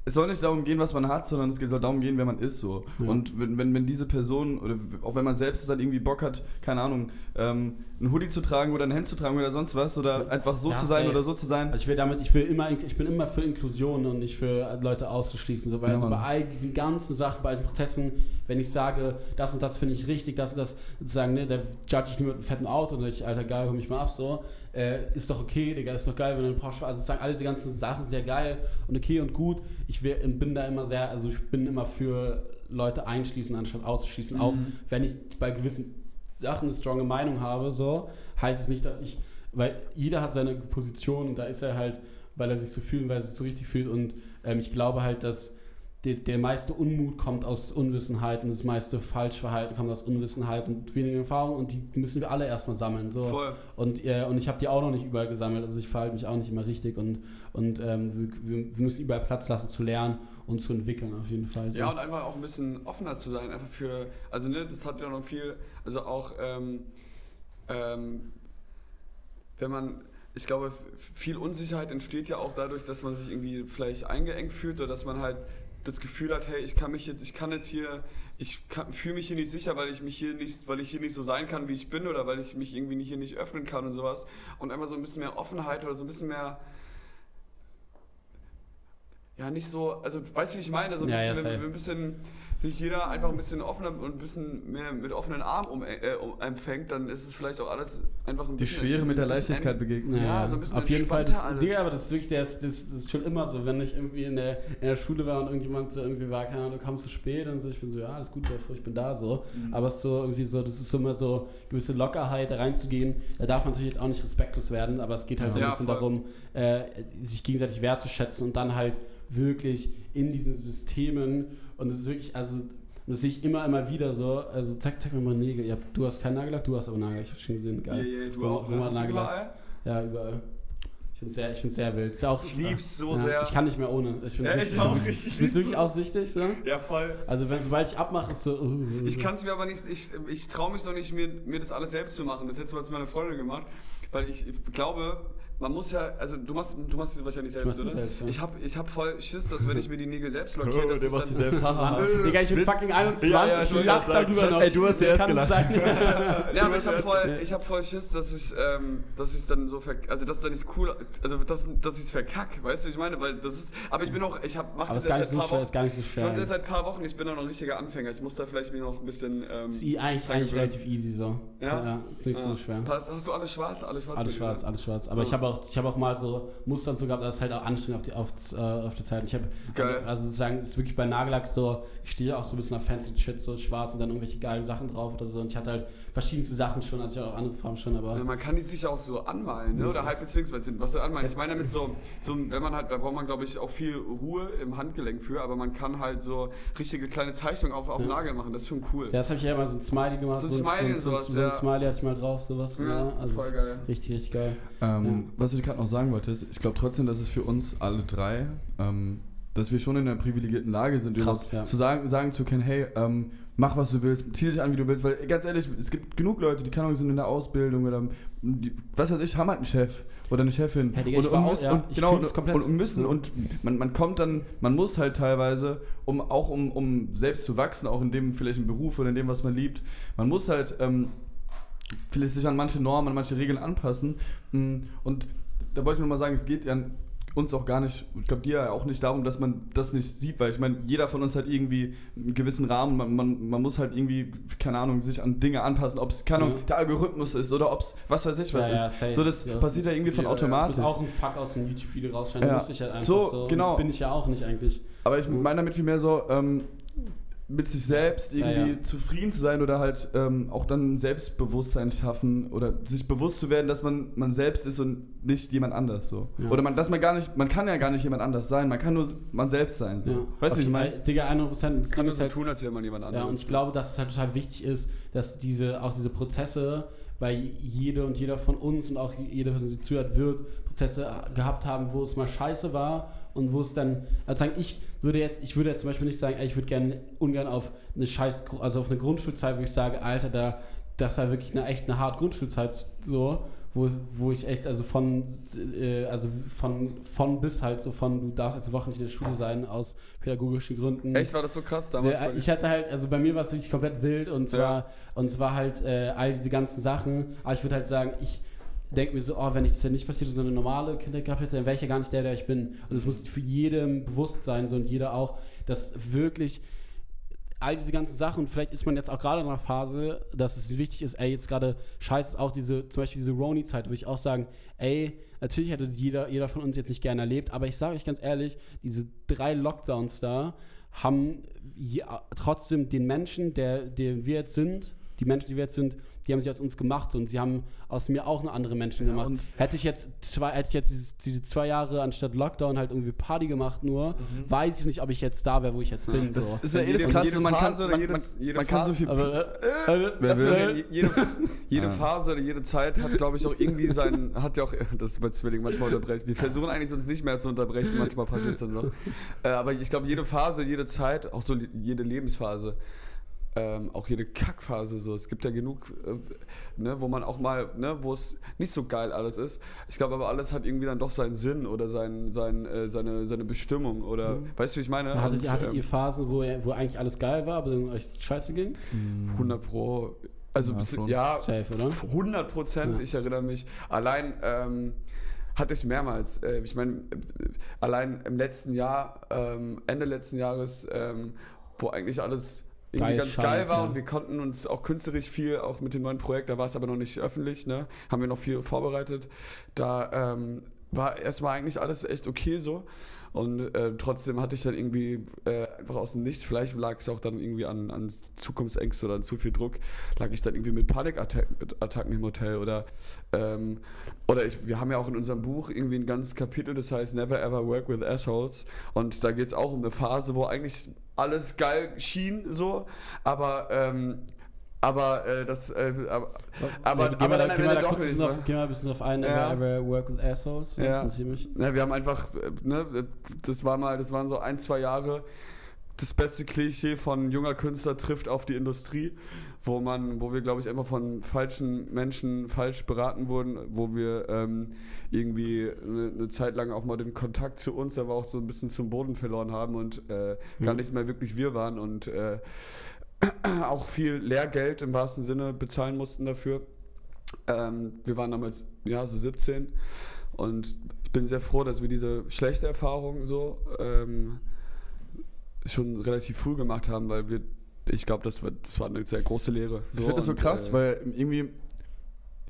Es soll nicht darum gehen, was man hat, sondern es soll darum gehen, wer man ist. So. Ja. Und wenn, wenn, wenn diese Person, oder auch wenn man selbst dann irgendwie Bock hat, keine Ahnung, ähm, einen Hoodie zu tragen oder ein Hemd zu tragen oder sonst was, oder einfach so Ja, zu sein safe. oder so zu sein. Also ich will damit, ich will immer, ich bin immer für Inklusion und nicht für Leute auszuschließen. So, weil Ja, so bei all diesen ganzen Sachen, bei diesen Prozessen, wenn ich sage, das und das finde ich richtig, das und das, sozusagen, ne, da judge ich nicht mit einem fetten Auto und ich, Alter, geil, hol mich mal ab, so, äh, ist doch okay, Digga, ist doch geil, wenn du einen Porsche also sozusagen, all diese ganzen Sachen sind ja geil und okay und gut. Ich will, bin da immer sehr, also ich bin immer für Leute einschließen, anstatt auszuschließen, auch Mhm. wenn ich bei gewissen Sachen eine stronge Meinung habe, so, heißt es nicht, dass ich, weil jeder hat seine Position und da ist er halt, weil er sich so fühlt, weil er sich so richtig fühlt und ähm, ich glaube halt, dass der, der meiste Unmut kommt aus Unwissenheit und das meiste Falschverhalten kommt aus Unwissenheit und weniger Erfahrung und die müssen wir alle erstmal sammeln. So. Voll. Und, äh, und ich habe die auch noch nicht überall gesammelt, also ich verhalte mich auch nicht immer richtig und, und ähm, wir, wir müssen überall Platz lassen zu lernen und zu entwickeln auf jeden Fall. So. Ja, und einfach auch ein bisschen offener zu sein, einfach für, also ne, das hat ja noch viel, also auch, ähm, ähm, wenn man, ich glaube, viel Unsicherheit entsteht ja auch dadurch, dass man sich irgendwie vielleicht eingeengt fühlt oder dass man halt das Gefühl hat, hey, ich kann mich jetzt, ich kann jetzt hier, ich fühle mich hier nicht sicher, weil ich mich hier nicht, weil ich hier nicht so sein kann, wie ich bin oder weil ich mich irgendwie hier nicht öffnen kann und sowas. Und einfach so ein bisschen mehr Offenheit oder so ein bisschen mehr, ja, nicht so, also weißt du, wie ich meine? So ein Ja, bisschen, ja, wenn, wenn ein bisschen sich jeder einfach ein bisschen offener und ein bisschen mehr mit offenen Armen um, äh, um empfängt, dann ist es vielleicht auch alles einfach ein Die bisschen. Schwere mit der Leichtigkeit en- begegnen. Ja, so ein bisschen Auf jeden Fall, das, Digga, alles. aber das ist wirklich, das, das, das ist schon immer so, wenn ich irgendwie in der, in der Schule war und irgendjemand so irgendwie war, keine Ahnung, du kommst zu spät und so, ich bin so, ja, alles gut, ich bin da so. Mhm. Aber es ist so irgendwie so, das ist so immer so gewisse Lockerheit, da reinzugehen. Da darf man natürlich jetzt auch nicht respektlos werden, aber es geht halt so ein Ja, bisschen voll. darum, äh, sich gegenseitig wertzuschätzen und dann halt wirklich in diesen Systemen und es ist wirklich, also das sehe ich immer, immer wieder so. Also, zeig, zeig mir mal Nägel. Ja, du hast keinen Nagellack, du hast aber Nagellack. Ich hab's schon gesehen. Ja, Geil. ja, du Rom- auch. Du Nagellack. überall? Ja, überall. Ich finde es sehr, ich find's sehr wild. Ist auch, Ich lieb's so ja, sehr. Ich kann nicht mehr ohne. Ich bin Ja, ich auch. Du Ich bist wirklich süchtig, so? Ja, voll. Also, wenn, sobald ich abmache, ist so. uh, Ich kann es mir aber nicht, ich, ich traue mich noch nicht, mir, mir das alles selbst zu machen. Das hätte jetzt meine Freundin gemacht, weil ich glaube, man muss ja, also du machst, du machst es wahrscheinlich selbst, oder? selbst, ja. Ich hab, ich hab voll Schiss, dass wenn ich mir die Nägel selbst lackiere, Oh, dass der sich dann, selbst. Haha. Digga, ich bin Witz. fucking 21 Ja, ja, ich lach darüber noch. ey, du hast zuerst Kann gelacht. sein. Ja, aber ich habe voll, ich hab voll Schiss, dass ich, ähm, dass ich dann so, ver also dass dann nicht cool, also dass, dass ich es verkack, weißt du, ich meine, weil das ist, aber ich bin auch, ich hab, mach Aber das nicht seit so ein paar schwer, Wochen. ist gar nicht so Ich mache das jetzt schwer. seit ein paar Wochen, ich bin auch noch ein richtiger Anfänger, ich muss da vielleicht mich noch ein bisschen, ähm, Ist i- eigentlich, eigentlich relativ easy so. Ja? ist nicht so Ja. schwer. Hast, du alles schwarz, alles schwarz? Alles schwarz, dir, alles schwarz. Aber ich habe auch, ich hab auch mal so Muster und so gehabt, das ist halt auch anstrengend auf, die, auf, äh, auf der Zeit. Ich habe, Geil. also sozusagen, ist wirklich bei Nagellack so, ich stehe auch so ein bisschen auf fancy Shit, so schwarz und dann irgendwelche geilen Sachen drauf oder so. Und ich hatte halt verschiedenste Sachen schon, also ich auch andere Farben schon, aber. Ja, man kann die sich auch so anmalen, ne? oder halt beziehungsweise was du anmalen. Ich meine damit so, so, wenn man halt, da braucht man glaube ich auch viel Ruhe im Handgelenk für, aber man kann halt so richtige kleine Zeichnungen auf, auf den Ja. Nagel machen, das ist schon cool. Ja, das habe ich ja mal so ein Smiley gemacht. So ein Smiley, so, sowas, so, so ein ja. Smiley hatte ich mal drauf, sowas. Ja, Ja, also voll ist geil. Richtig, richtig geil. Ähm, Was ich gerade noch sagen wollte, ist, ich glaube trotzdem, dass es für uns alle drei, ähm, dass wir schon in einer privilegierten Lage sind, Krass, ja. zu sagen, sagen zu können, hey, ähm, mach was du willst, zieh dich an, wie du willst, weil ganz ehrlich, es gibt genug Leute, die keine Ahnung, sind in der Ausbildung oder die, was weiß ich, haben halt einen Chef oder eine Chefin Ja, Digga, war auch- müssen, ja, und, genau, und, komplett. und müssen und man, man kommt dann, man muss halt teilweise, um auch um, um selbst zu wachsen, auch in dem vielleicht im Beruf oder in dem, was man liebt, man muss halt ähm, vielleicht sich an manche Normen, an manche Regeln anpassen. Mm, Und da wollte ich nur mal sagen, es geht ja uns auch gar nicht, ich glaube dir ja auch nicht darum, dass man das nicht sieht, weil ich meine, jeder von uns hat irgendwie einen gewissen Rahmen, man, man, man muss halt irgendwie, keine Ahnung, sich an Dinge anpassen, ob es, keine Ahnung, Ja. der Algorithmus ist oder ob es, was weiß ich was Ja, ja, ist. safe. So, das Ja. passiert ja irgendwie von Ja, ja. Du automatisch. bist auch ein Fuck aus dem YouTube-Video rausschneiden, Ja. muss ich halt einfach So, so. Und genau. Das bin ich ja auch nicht eigentlich. Aber ich meine damit vielmehr so, ähm, mit sich selbst irgendwie ja. zufrieden zu sein oder halt ähm, auch dann ein Selbstbewusstsein schaffen oder sich bewusst zu werden, dass man man selbst ist und nicht jemand anders so. Ja. Oder man, dass man gar nicht, man kann ja gar nicht jemand anders sein, man kann nur man selbst sein. So. Ja. Weißt du, wie ich meine? Digga, 100%. Das kann ist so halt, tun, als wäre man jemand anderes. Ja, und ich glaube, dass es halt total wichtig ist, dass diese, auch diese Prozesse, weil jede und jeder von uns und auch jede Person, die zuhört, wird Prozesse gehabt haben, wo es mal scheiße war und wo es dann, also sagen, ich würde jetzt, ich würde jetzt zum Beispiel nicht sagen, ey, ich würde gerne ungern auf eine scheiß, also auf eine Grundschulzeit, wo ich sage, Alter, da, das war wirklich eine echt eine harte Grundschulzeit so, wo, wo ich echt, also von, äh, also von, von bis halt so von, du darfst jetzt eine Woche nicht in der Schule sein, aus pädagogischen Gründen. Echt, war das so krass damals? Dir? ich hatte halt, also bei mir war es wirklich komplett wild und zwar, Ja. und zwar halt äh, all diese ganzen Sachen. Aber ich würde halt sagen, ich denke mir so, oh, wenn ich das ja nicht passiert, so eine normale Kindheit hätte, dann wäre ich ja gar nicht der, der ich bin. Und es muss für jedem bewusst sein, so und jeder auch, dass wirklich all diese ganzen Sachen und vielleicht ist man jetzt auch gerade in einer Phase, dass es wichtig ist, ey, jetzt gerade scheiße auch diese, zum Beispiel diese Roni-Zeit, würde ich auch sagen, ey, natürlich hätte jeder, jeder von uns jetzt nicht gerne erlebt, aber ich sage euch ganz ehrlich, diese drei Lockdowns da haben je, trotzdem den Menschen, der, der wir jetzt sind, die Menschen, die wir jetzt sind, die haben sich aus uns gemacht und sie haben aus mir auch eine andere Menschen Ja, gemacht. und- Hätte ich jetzt zwei, hätte ich jetzt diese zwei Jahre anstatt Lockdown halt irgendwie Party gemacht nur, weiß ich nicht, ob ich jetzt da wäre, wo ich jetzt bin. Mhm. Das so. ist ja eh Jede- das Krasse, jede man kann, Phase oder man, jede- man, jede man kann so viel... Aber, äh, äh, Je- jede, jede. Phase oder jede Zeit hat, glaube ich, auch irgendwie sein, hat ja auch, das ist bei Zwilling manchmal unterbrechen. Wir versuchen eigentlich uns nicht mehr zu unterbrechen, manchmal passiert es dann noch. Äh, aber ich glaube, jede Phase, jede Zeit, auch so jede Lebensphase, ähm, auch jede Kackphase so. Es gibt ja genug, äh, ne, wo man auch mal, ne, wo es nicht so geil alles ist. Ich glaube aber alles hat irgendwie dann doch seinen Sinn oder sein, sein, äh, seine, seine Bestimmung oder, weißt du, wie ich meine? Hattet, Und, ihr- hattet ähm, ihr Phasen, wo, wo eigentlich alles geil war, aber dann euch scheiße ging? 100 Pro. Also Ja, bis- schon. ja, Safe, oder? 100 Prozent. Ja. Ich erinnere mich. Allein ähm, hatte ich mehrmals. Äh, ich meine, allein im letzten Jahr, ähm, Ende letzten Jahres, ähm, wo eigentlich alles irgendwie Geil ganz geil war ja. und wir konnten uns auch künstlerisch viel, auch mit dem neuen Projekt, da war es aber noch nicht öffentlich, ne? haben wir noch viel vorbereitet. Da ähm, war erstmal eigentlich alles echt okay so. Und äh, trotzdem hatte ich dann irgendwie äh, einfach aus dem Nichts, vielleicht lag es auch dann irgendwie an, an Zukunftsängste oder an zu viel Druck, lag ich dann irgendwie mit Panikattacken im Hotel oder ähm, oder ich, wir haben ja auch in unserem Buch irgendwie ein ganzes Kapitel, das heißt Never Ever Work with Assholes und da geht es auch um eine Phase, wo eigentlich alles geil schien so, aber ähm, aber äh, das äh, aber, aber, Ja, geh aber mal, dann da, am Ende doch nicht. auf, ne? geh mal ein bisschen drauf ein, Ja. ever, ever work with assholes. Ja. Ja, wir haben einfach, äh, ne, das war mal, das waren so ein, zwei Jahre, das beste Klischee von junger Künstler trifft auf die Industrie, wo man, wo wir, glaube ich, einfach von falschen Menschen falsch beraten wurden, wo wir ähm, irgendwie eine, eine, Zeit lang auch mal den Kontakt zu uns, aber auch so ein bisschen zum Boden verloren haben und äh, mhm. gar nicht mehr wirklich wir waren und äh, auch viel Lehrgeld im wahrsten Sinne bezahlen mussten dafür. Ähm, wir waren damals, ja, so 17 und ich bin sehr froh, dass wir diese schlechte Erfahrung so ähm, schon relativ früh gemacht haben, weil wir, ich glaube, das, war, das war eine sehr große Lehre. So, ich finde das so krass, äh, weil irgendwie,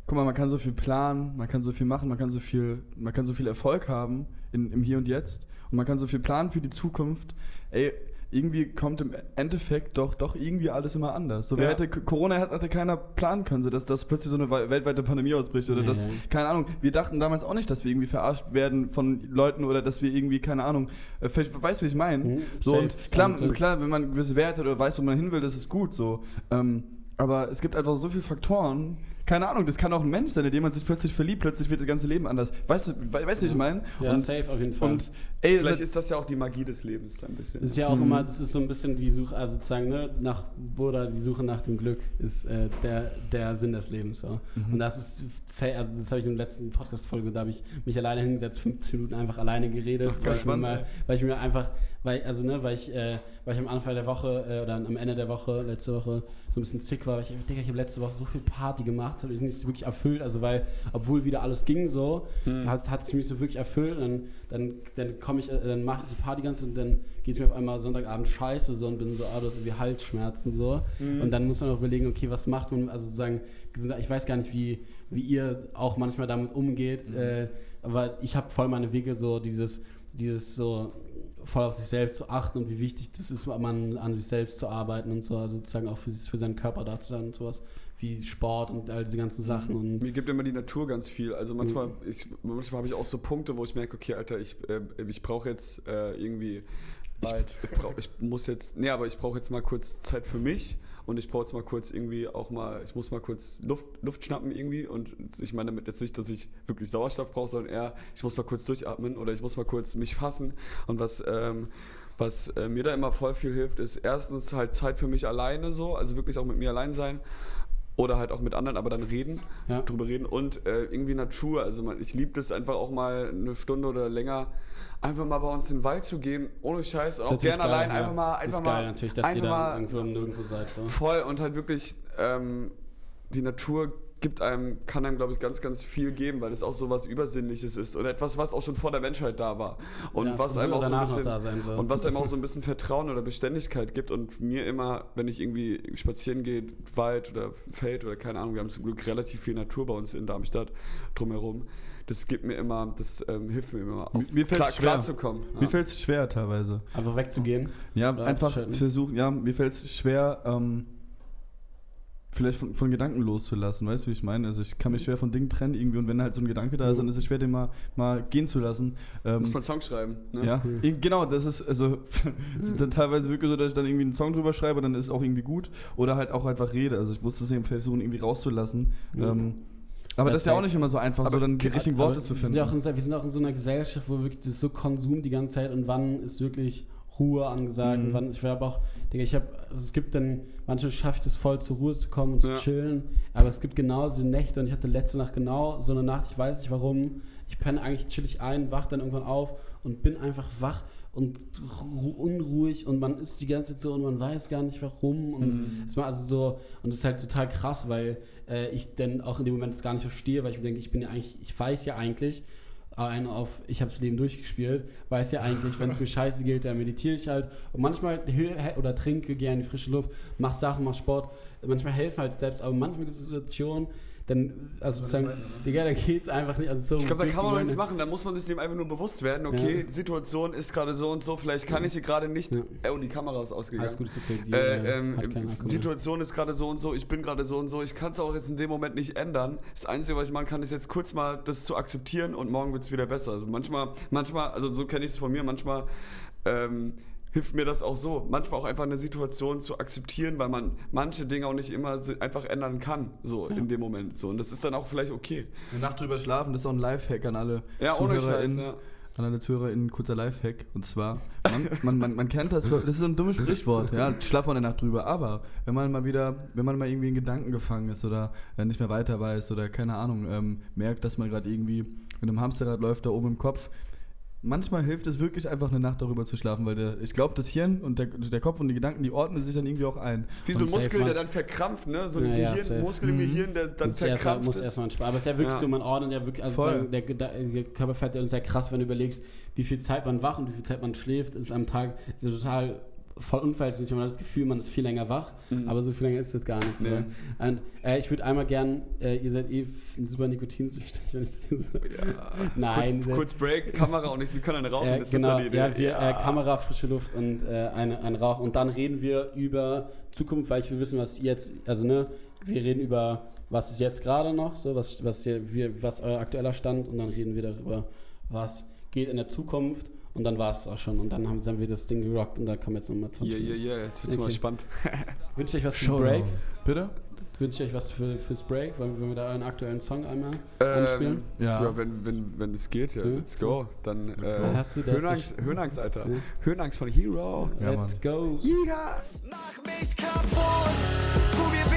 guck mal, man kann so viel planen, man kann so viel machen, man kann so viel, man kann so viel Erfolg haben in, im Hier und Jetzt und man kann so viel planen für die Zukunft. Ey, irgendwie kommt im Endeffekt doch, doch irgendwie alles immer anders. So, wer hätte, Corona hatte keiner planen können, so dass, dass plötzlich so eine weltweite Pandemie ausbricht oder nee. dass, keine Ahnung, wir dachten damals auch nicht, dass wir irgendwie verarscht werden von Leuten oder dass wir irgendwie, keine Ahnung, äh, weißt du, wie ich meine? Mhm, so, safe, und klar, klar, wenn man gewisse Werte oder weiß, wo man hin will, das ist gut, so. Ähm, aber es gibt einfach so viele Faktoren, keine Ahnung, das kann auch ein Mensch sein, in dem man sich plötzlich verliebt, plötzlich wird das ganze Leben anders. Weißt du, weißt du, wie ich meine? Ja, und, safe auf jeden Fall. Und ey, vielleicht ist das ja auch die Magie des Lebens ein bisschen. Das ist ja auch mhm. immer, das ist so ein bisschen die Suche, also sozusagen, ne, nach, oder die Suche nach dem Glück ist äh, der, der Sinn des Lebens. So. Mhm. Und das ist, also das habe ich in der letzten Podcast-Folge, da habe ich mich alleine hingesetzt, 15 Minuten einfach alleine geredet, Ach, weil, ich mal, weil ich mir einfach weil, also, ne, weil ich, äh, weil ich am Anfang der Woche äh, oder am Ende der Woche, letzte Woche, so ein bisschen zick war. Weil ich denke, ich habe letzte Woche so viel Party gemacht, das habe ich nicht wirklich erfüllt. Also, weil, obwohl wieder alles ging so, hm. hat, hat es mich so wirklich erfüllt. Und dann, dann, dann komme ich, äh, dann mache ich die Party ganz und dann geht es mir auf einmal Sonntagabend scheiße so und bin so, ah, du hast irgendwie Halsschmerzen so. Hm. Und dann muss man auch überlegen, okay, was macht man, also sozusagen, ich weiß gar nicht, wie, wie ihr auch manchmal damit umgeht, mhm. äh, aber ich habe voll meine Wege so dieses, dieses so, voll auf sich selbst zu achten und wie wichtig das ist, man an sich selbst zu arbeiten und so, also sozusagen auch für, für seinen Körper da zu sein und sowas wie Sport und all diese ganzen Sachen. Und Mir gibt immer die Natur ganz viel. Also manchmal, mhm. manchmal habe ich auch so Punkte, wo ich merke, okay, Alter, ich, äh, ich brauche jetzt äh, irgendwie ich, ich, brauch, ich, muss jetzt, nee, aber ich brauche jetzt mal kurz Zeit für mich und ich brauche jetzt mal kurz irgendwie auch mal, ich muss mal kurz Luft, Luft schnappen irgendwie und ich meine damit jetzt nicht, dass ich wirklich Sauerstoff brauche, sondern eher, ich muss mal kurz durchatmen oder ich muss mal kurz mich fassen und was, ähm, was äh, mir da immer voll viel hilft, ist erstens halt Zeit für mich alleine so, also wirklich auch mit mir allein sein oder halt auch mit anderen, aber dann reden, ja. drüber reden und äh, irgendwie Natur. Also man, ich liebe das einfach auch mal eine Stunde oder länger einfach mal bei uns in den Wald zu gehen, ohne Scheiß, auch gerne allein, ja. einfach mal, einfach ist mal, geil, natürlich, dass ihr dann irgendwo nirgendwo seid. So. Voll und halt wirklich ähm, die Natur gibt einem, kann einem, glaube ich, ganz, ganz viel geben, weil es auch so was Übersinnliches ist oder etwas, was auch schon vor der Menschheit da war. Und ja, was einem auch so ein bisschen und was einem auch so ein bisschen Vertrauen oder Beständigkeit gibt. Und mir immer, wenn ich irgendwie spazieren gehe, Wald oder Feld oder keine Ahnung, wir haben zum Glück relativ viel Natur bei uns in Darmstadt drumherum das gibt mir immer, das ähm, hilft mir immer, auch mir klar, klar zu kommen. Ja. Mir fällt es schwer teilweise. Einfach wegzugehen? Ja, einfach versuchen, ja, mir fällt es schwer, ähm, vielleicht von, von, Gedanken loszulassen, weißt du, wie ich meine? Also ich kann mich schwer von Dingen trennen irgendwie und wenn halt so ein Gedanke da ist, dann ist es schwer, den mal, mal gehen zu lassen. Ähm, Muss man Song schreiben, ne? Ja, mhm. genau, das ist, also das ist dann teilweise wirklich so, dass ich dann irgendwie einen Song drüber schreibe, dann ist es auch irgendwie gut oder halt auch einfach rede. Also ich muss das eben versuchen, irgendwie rauszulassen. Mhm. Ähm, aber das, das ist ja auch nicht immer so einfach, so dann die richtigen Worte zu finden. Wir sind, in, wir sind auch in so einer Gesellschaft, wo wirklich das so Konsum die ganze Zeit und wann ist wirklich Ruhe angesagt mhm. und wann, ich habe auch, denke ich habe, also es gibt dann, manchmal schaffe ich das voll zur Ruhe zu kommen und zu ja. chillen, aber es gibt genau diese Nächte und ich hatte letzte Nacht genau so eine Nacht, ich weiß nicht warum, ich penne eigentlich chillig ein, wach dann irgendwann auf und bin einfach wach und unruhig und man ist die ganze Zeit so und man weiß gar nicht warum und mhm. es war also so und das ist halt total krass, weil äh, ich dann auch in dem Moment das gar nicht verstehe, weil ich mir denke, ich bin ja eigentlich, ich weiß ja eigentlich, einen auf, ich habe das Leben durchgespielt, weiß ja eigentlich, wenn es mir scheiße geht, dann meditiere ich halt und manchmal oder trinke gerne die frische Luft, mach Sachen, mach Sport, manchmal helfen halt Steps, aber manchmal gibt es Situationen, dann, also sozusagen, ne? Digga, da geht's einfach nicht. Also so ich glaube, da kann man auch nichts machen, da muss man sich dem einfach nur bewusst werden, okay, ja. die Situation ist gerade so und so, vielleicht kann ja. ich sie gerade nicht. Ja. Äh, oh, die Kamera ist ausgegangen. Alles gut, ist okay. Die, äh, ähm, Situation ist gerade so und so, ich bin gerade so und so, ich kann es auch jetzt in dem Moment nicht ändern. Das Einzige, was ich machen kann, ist jetzt kurz mal das zu akzeptieren und morgen wird es wieder besser. Also manchmal, manchmal, also so kenne ich es von mir, manchmal ähm, hilft mir das auch so. Manchmal auch einfach eine Situation zu akzeptieren, weil man manche Dinge auch nicht immer einfach ändern kann, so ja. in dem Moment. So. Und das ist dann auch vielleicht okay. Eine Nacht drüber schlafen, das ist auch ein Lifehack an alle. Ja, ohne Scheiß, ja. an alle ZuhörerInnen, kurzer Lifehack. Und zwar, man, man, man, man kennt das, das ist so ein dummes Sprichwort, ja, schlaf man eine Nacht drüber. Aber wenn man mal wieder, wenn man mal irgendwie in Gedanken gefangen ist oder äh, nicht mehr weiter weiß oder keine Ahnung, ähm, merkt, dass man gerade irgendwie in einem Hamsterrad läuft, da oben im Kopf, manchmal hilft es wirklich einfach eine Nacht darüber zu schlafen, weil der, ich glaube, das Hirn und der, der Kopf und die Gedanken, die ordnen sich dann irgendwie auch ein. Wie so ein Muskel, man- der dann verkrampft, ne? So ein Ja, ja, Gehirn, safe. Muskel im Mhm. Gehirn, der dann muss erstmal, verkrampft muss ist. erstmal entspannen. Aber es ist ja wirklich Ja. so, man ordnet ja wirklich, also sagen, der, der Körper fährt ja sehr krass, wenn du überlegst, wie viel Zeit man wach und wie viel Zeit man schläft, ist am Tag ist total voll unverhältnismäßig. Man hat das Gefühl, man ist viel länger wach, Mhm. aber so viel länger ist es gar nicht. So. Nee. Und äh, ich würde einmal gern, äh, ihr seid eh super nikotinsüchtig, wenn ich das so Nein, kurz, kurz Break, Kamera und ich, wir können dann rauchen, äh, das genau, ist dann die Idee. ja, wir, Äh, Kamera, frische Luft und äh, eine, ein Rauch. Und dann reden wir über Zukunft, weil ich will wissen, was jetzt, also ne, wir reden über, was ist jetzt gerade noch, so, was, was, hier, wir, was euer aktueller Stand und dann reden wir darüber, was geht in der Zukunft und dann war es auch schon. Und dann haben, haben wir das Ding gerockt und da kommen jetzt nochmal 20 Yeah, yeah, yeah, jetzt wird's mal Okay. spannend. Wünsche ich euch was für. Break? Bitte? Wünsche ich euch was für, fürs Break? Wollen, wollen wir da einen aktuellen Song einmal anspielen? Ähm, Ja. ja. wenn, wenn, wenn es geht, ja, Ja. let's go. Dann Let's äh, go. Hast du das? Höhenangst, Höhenangst, Alter. Ja. Höhenangst von Hero. Ja, Let's go. Yeah. Mach mich kaputt, tu mir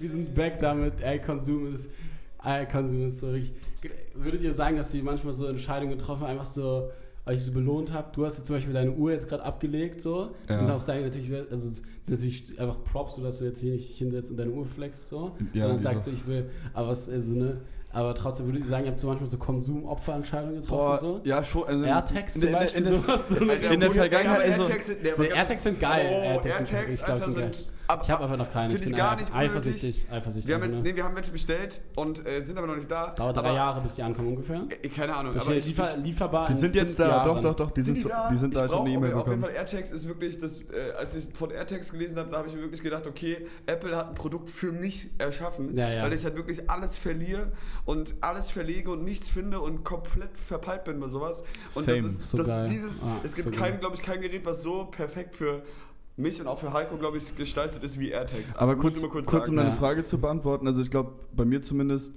Wir sind back damit, ey, Konsum ist, ey, Konsum ist so richtig. Würdet ihr sagen, dass ihr manchmal so Entscheidungen getroffen habt, einfach so euch so belohnt habt? Du hast jetzt zum Beispiel deine Uhr jetzt gerade abgelegt, so. Das Ja. muss auch sagen, natürlich, also natürlich einfach Props, so dass du jetzt hier nicht dich hinsetzt und deine Uhr flexst, so. Ja, und dann sagst du, ich will, aber es ist so, ne. Aber trotzdem würdet ihr sagen, ihr habt so manchmal so Konsumopferentscheidungen getroffen, so? ja, schon. Also AirTags in zum Beispiel, in der- sowas. So in der- in der Vergangenheit aber ist so- AirTags sind, nee, AirTags sind geil. Oh, AirTags AirTags, ich Alter, sind geil. sind. ab- Ich habe einfach noch keine. Finde ich bin gar nicht eifersüchtig. eifersüchtig Wir haben jetzt, ne? nee, wir haben welche bestellt und äh, sind aber noch nicht da. Dauert drei aber, Jahre, bis die ankommen ungefähr. Äh, keine Ahnung, Das aber ich, liefer, ich, lieferbar Die in sind jetzt da, Jahren. doch, doch, doch, die sind, Sind so, die da? die sind da, ich ich habe brauche eine auf, jeden. Fall AirTags ist wirklich, das, äh, als ich von AirTags gelesen habe, da habe ich mir wirklich gedacht, okay, Apple hat ein Produkt für mich erschaffen, Ja, ja. weil ich halt wirklich alles verliere und alles verlege und nichts finde und komplett verpeilt bin bei sowas. Und Same. das ist So das, geil. dieses, Ah, es gibt so kein, glaube ich, kein Gerät, was so perfekt für mich und auch für Heiko, glaube ich, gestaltet ist wie AirTags. Aber Muss kurz, kurz, sagen. um deine Ja. Frage zu beantworten, also ich glaube, bei mir zumindest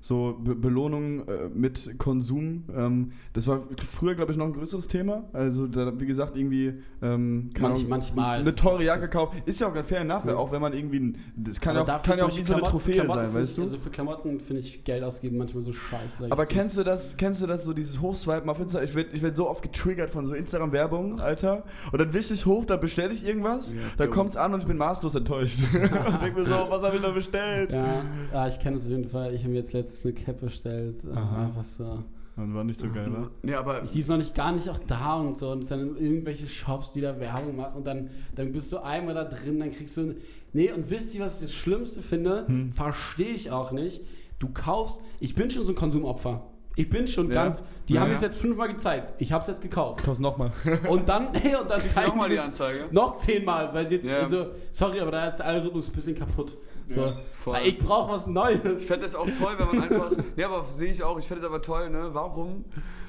so Be Belohnung äh, mit Konsum, ähm, das war früher, glaube ich, noch ein größeres Thema. Also, da, wie gesagt, irgendwie ähm, Manch- Ahnung, manchmal eine teure Jacke kaufen. Ist ja auch ganz fair enough, Ja. auch wenn man irgendwie, das kann ja auch, kann ja auch wie so eine Trophäe Klamotten sein, weißt du? Also für Klamotten finde ich Geld ausgeben manchmal so scheiße. Aber kennst du das, kennst du das so, dieses Hochswipen auf Instagram? Ich werde ich werd so oft getriggert von so Instagram-Werbung, Alter. Und dann wische ich hoch, da bestelle ich irgendwas, Ja, da dumm. kommt's an und ich bin maßlos enttäuscht. und denke mir so, was habe ich da bestellt? Ja, ah, ich kenne es auf jeden Fall. Ich habe mir jetzt letztens eine Cap bestellt. Ah, Aha. Einfach so. Und war nicht so geil, ne? Nee, aber Die ist noch nicht gar nicht auch da und so. Und es sind dann irgendwelche Shops, die da Werbung machen. Und dann, dann bist du einmal da drin, dann kriegst du. Nee, und wisst ihr, was ich das Schlimmste finde? Hm. Verstehe ich auch nicht. Du kaufst. Ich bin schon so ein Konsumopfer. Ich bin schon Ja. ganz. Die Ja. haben es jetzt fünfmal gezeigt. Ich habe es jetzt gekauft. Kauf's nochmal. Und dann, hey, und dann zeigen nochmal die Anzeige. Noch zehnmal, weil sie jetzt, Ja. also, sorry, aber da ist der Algorithmus ein bisschen kaputt. So, Ja, voll. weil ich brauche was Ich Neues. fände es auch toll, wenn man einfach. nee, aber sehe ich auch. Ich fände es aber toll, ne? Warum,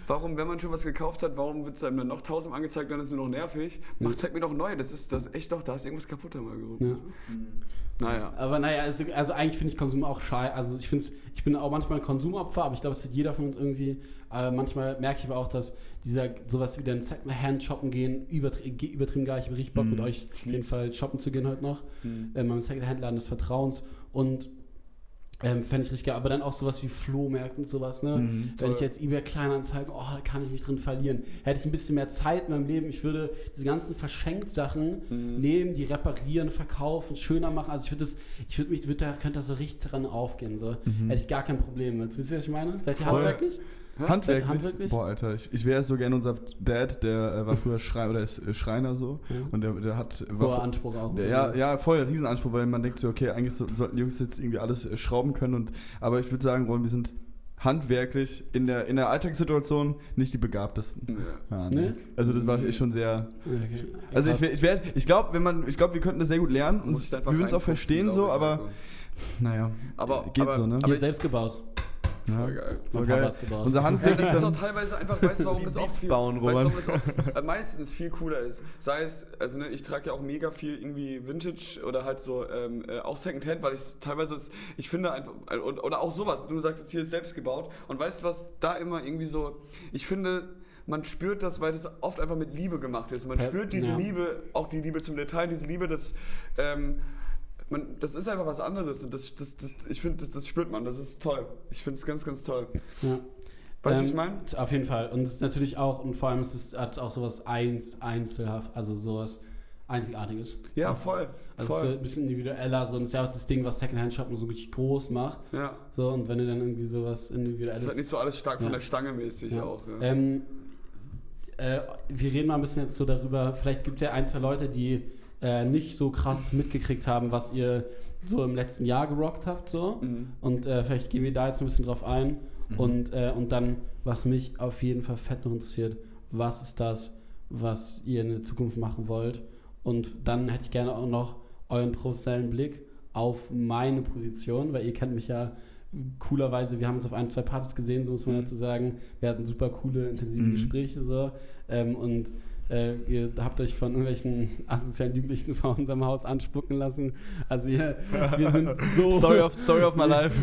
warum, wenn man schon was gekauft hat, warum wird es einem dann noch tausend angezeigt, dann ist es mir noch nervig? Mach, zeig mir doch neu. Das ist, das ist echt doch, da ist irgendwas kaputt einmal gerufen. Ja. Naja. Aber naja, also, also eigentlich finde ich Konsum auch scheiße. Also ich finde ich bin auch manchmal ein Konsumopfer, aber ich glaube, es hat jeder von uns irgendwie. Aber manchmal merke ich aber auch, dass dieser sowas wie dann Secondhand shoppen gehen, übertrie übertrieben geil. Ich habe richtig Bock Mhm. mit euch auf jeden. Fall shoppen zu gehen heute noch. Hm. Ähm, Secondhand-Laden des Vertrauens. Und ähm, fände ich richtig geil. Aber dann auch sowas wie Flohmärkte und sowas, ne? Mhm. Wenn ich jetzt eBay Kleinanzeigen, oh, da kann ich mich drin verlieren. Hätte ich ein bisschen mehr Zeit in meinem Leben, ich würde diese ganzen Verschenkt-Sachen Mhm. nehmen, die reparieren, verkaufen, schöner machen. Also ich würde das, ich würde mich, würde da, könnte da so richtig dran aufgehen. So. Mhm. Hätte ich gar kein Problem mit. Wisst ihr, was ich meine? Seid ihr handwerklich? Handwerklich? Handwerklich? Boah, Alter, ich, ich wäre so gerne unser Dad, der äh, war früher Schreiner oder ist äh, Schreiner so. Ja. Und der, der hat. Hoher Anspruch auch. der, ja, ja, voll Riesenanspruch, weil man denkt so, okay, eigentlich so, sollten Jungs jetzt irgendwie alles äh, schrauben können. Und, aber ich würde sagen, Ron, wir sind handwerklich in der, in der Alltagssituation nicht die begabtesten. Ja. Ne? nee. Also das war schon sehr. Okay. Also ich, ich, wär- ich glaube, wenn man, ich glaube, wir könnten das sehr gut lernen und ich wir würden es auch verstehen so, ich, aber also. naja, Aber- geht aber- so, ne? aber ich- selbst gebaut. Voll geil. Voll Mein geil. Hat's gebaut. Unser Ja, Handwerk das ist ist auch teilweise einfach, weißt du, warum auch Beats viel, bauen, weißt warum auch äh, meistens viel cooler ist. Sei es, also ne, ich trage ja auch mega viel irgendwie Vintage oder halt so ähm, äh, auch Secondhand, weil ich teilweise, es- ich finde einfach, äh, und- oder auch sowas, du sagst jetzt hier ist selbst gebaut und weißt du was, da immer irgendwie so, ich finde, man spürt das, weil das oft einfach mit Liebe gemacht ist. Man spürt diese ja. Liebe, auch die Liebe zum Detail, diese Liebe, das, ähm, man, das ist einfach was anderes und das, das, das, ich finde, das, das spürt man, das ist toll. Ich finde es ganz, ganz toll. Ja. Weißt du, Ähm, ich meine? Auf jeden Fall. Und es ist natürlich auch, und vor allem ist es hat auch sowas eins, einzelhaft, also sowas Einzigartiges. Ja, voll. Also es ist voll. so ein bisschen individueller, so und es ist ja auch das Ding, was Secondhand Shoppen so richtig groß macht. Ja. So, und wenn du dann irgendwie sowas individuelles. Ist halt nicht so alles stark von Ja. der Stange mäßig Ja. auch. Ja. Ähm, äh, wir reden mal ein bisschen jetzt so darüber, vielleicht gibt es ja ein, zwei Leute, die äh, nicht so krass mitgekriegt haben, was ihr so im letzten Jahr gerockt habt. So. Mhm. Und äh, vielleicht gehen wir da jetzt ein bisschen drauf ein. Und, äh, und dann, was mich auf jeden Fall fett noch interessiert, was ist das, was ihr in der Zukunft machen wollt? Und dann hätte ich gerne auch noch euren professionellen Blick auf meine Position, weil ihr kennt mich ja coolerweise, wir haben uns auf ein, zwei Partys gesehen, so muss man Mhm. dazu sagen. Wir hatten super coole, intensive Mhm. Gespräche so. Ähm, und äh, ihr habt euch von irgendwelchen asozialen Jugendlichen vor unserem Haus anspucken lassen. Also ihr, wir sind so... Story of, Story of my life.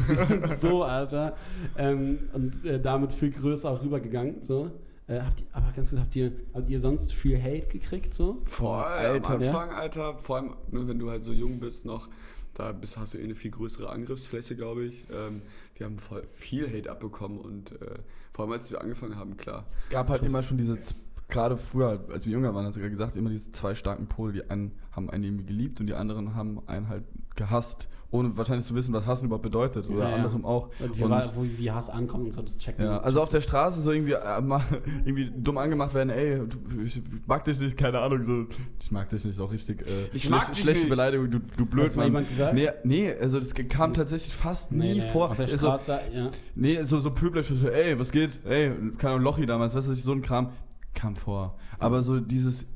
so, Alter. Ähm, und äh, damit viel größer auch rübergegangen. So. Äh, habt ihr, aber ganz kurz, habt ihr, habt ihr sonst viel Hate gekriegt? So? Voll, Alter. am Anfang, Alter, vor allem, ne, wenn du halt so jung bist noch, da bist, hast du eh eine viel größere Angriffsfläche, glaube ich. Ähm, wir haben voll viel Hate abbekommen und äh, vor allem als wir angefangen haben, klar. Es gab halt immer schon diese, z- gerade früher, als wir jünger waren, hast du gerade gesagt, immer diese zwei starken Pole. Die einen haben einen irgendwie geliebt und die anderen haben einen halt gehasst, ohne wahrscheinlich zu wissen, was Hassen überhaupt bedeutet. Oder Ja, ja. andersrum auch. Und wie, Und- war, wo, wie Hass ankommt und so, das checken. Ja, also auf der Straße so irgendwie, äh, mal irgendwie dumm angemacht werden, ey, du, ich mag dich nicht, keine Ahnung, so, ich mag dich nicht, auch richtig, äh, Ich mag dich schlechte nicht. Beleidigung, du, du blöd, Hat's mal Mann. jemand gesagt? Nee, nee, also das kam tatsächlich fast Nee, nie nee, vor. Auf der Ist so, Straße, ja. nee, so, so pöbeln, so, ey, was geht, ey, keine Ahnung, Lochi damals, weißt du, so ein Kram, kam vor. Aber so dieses,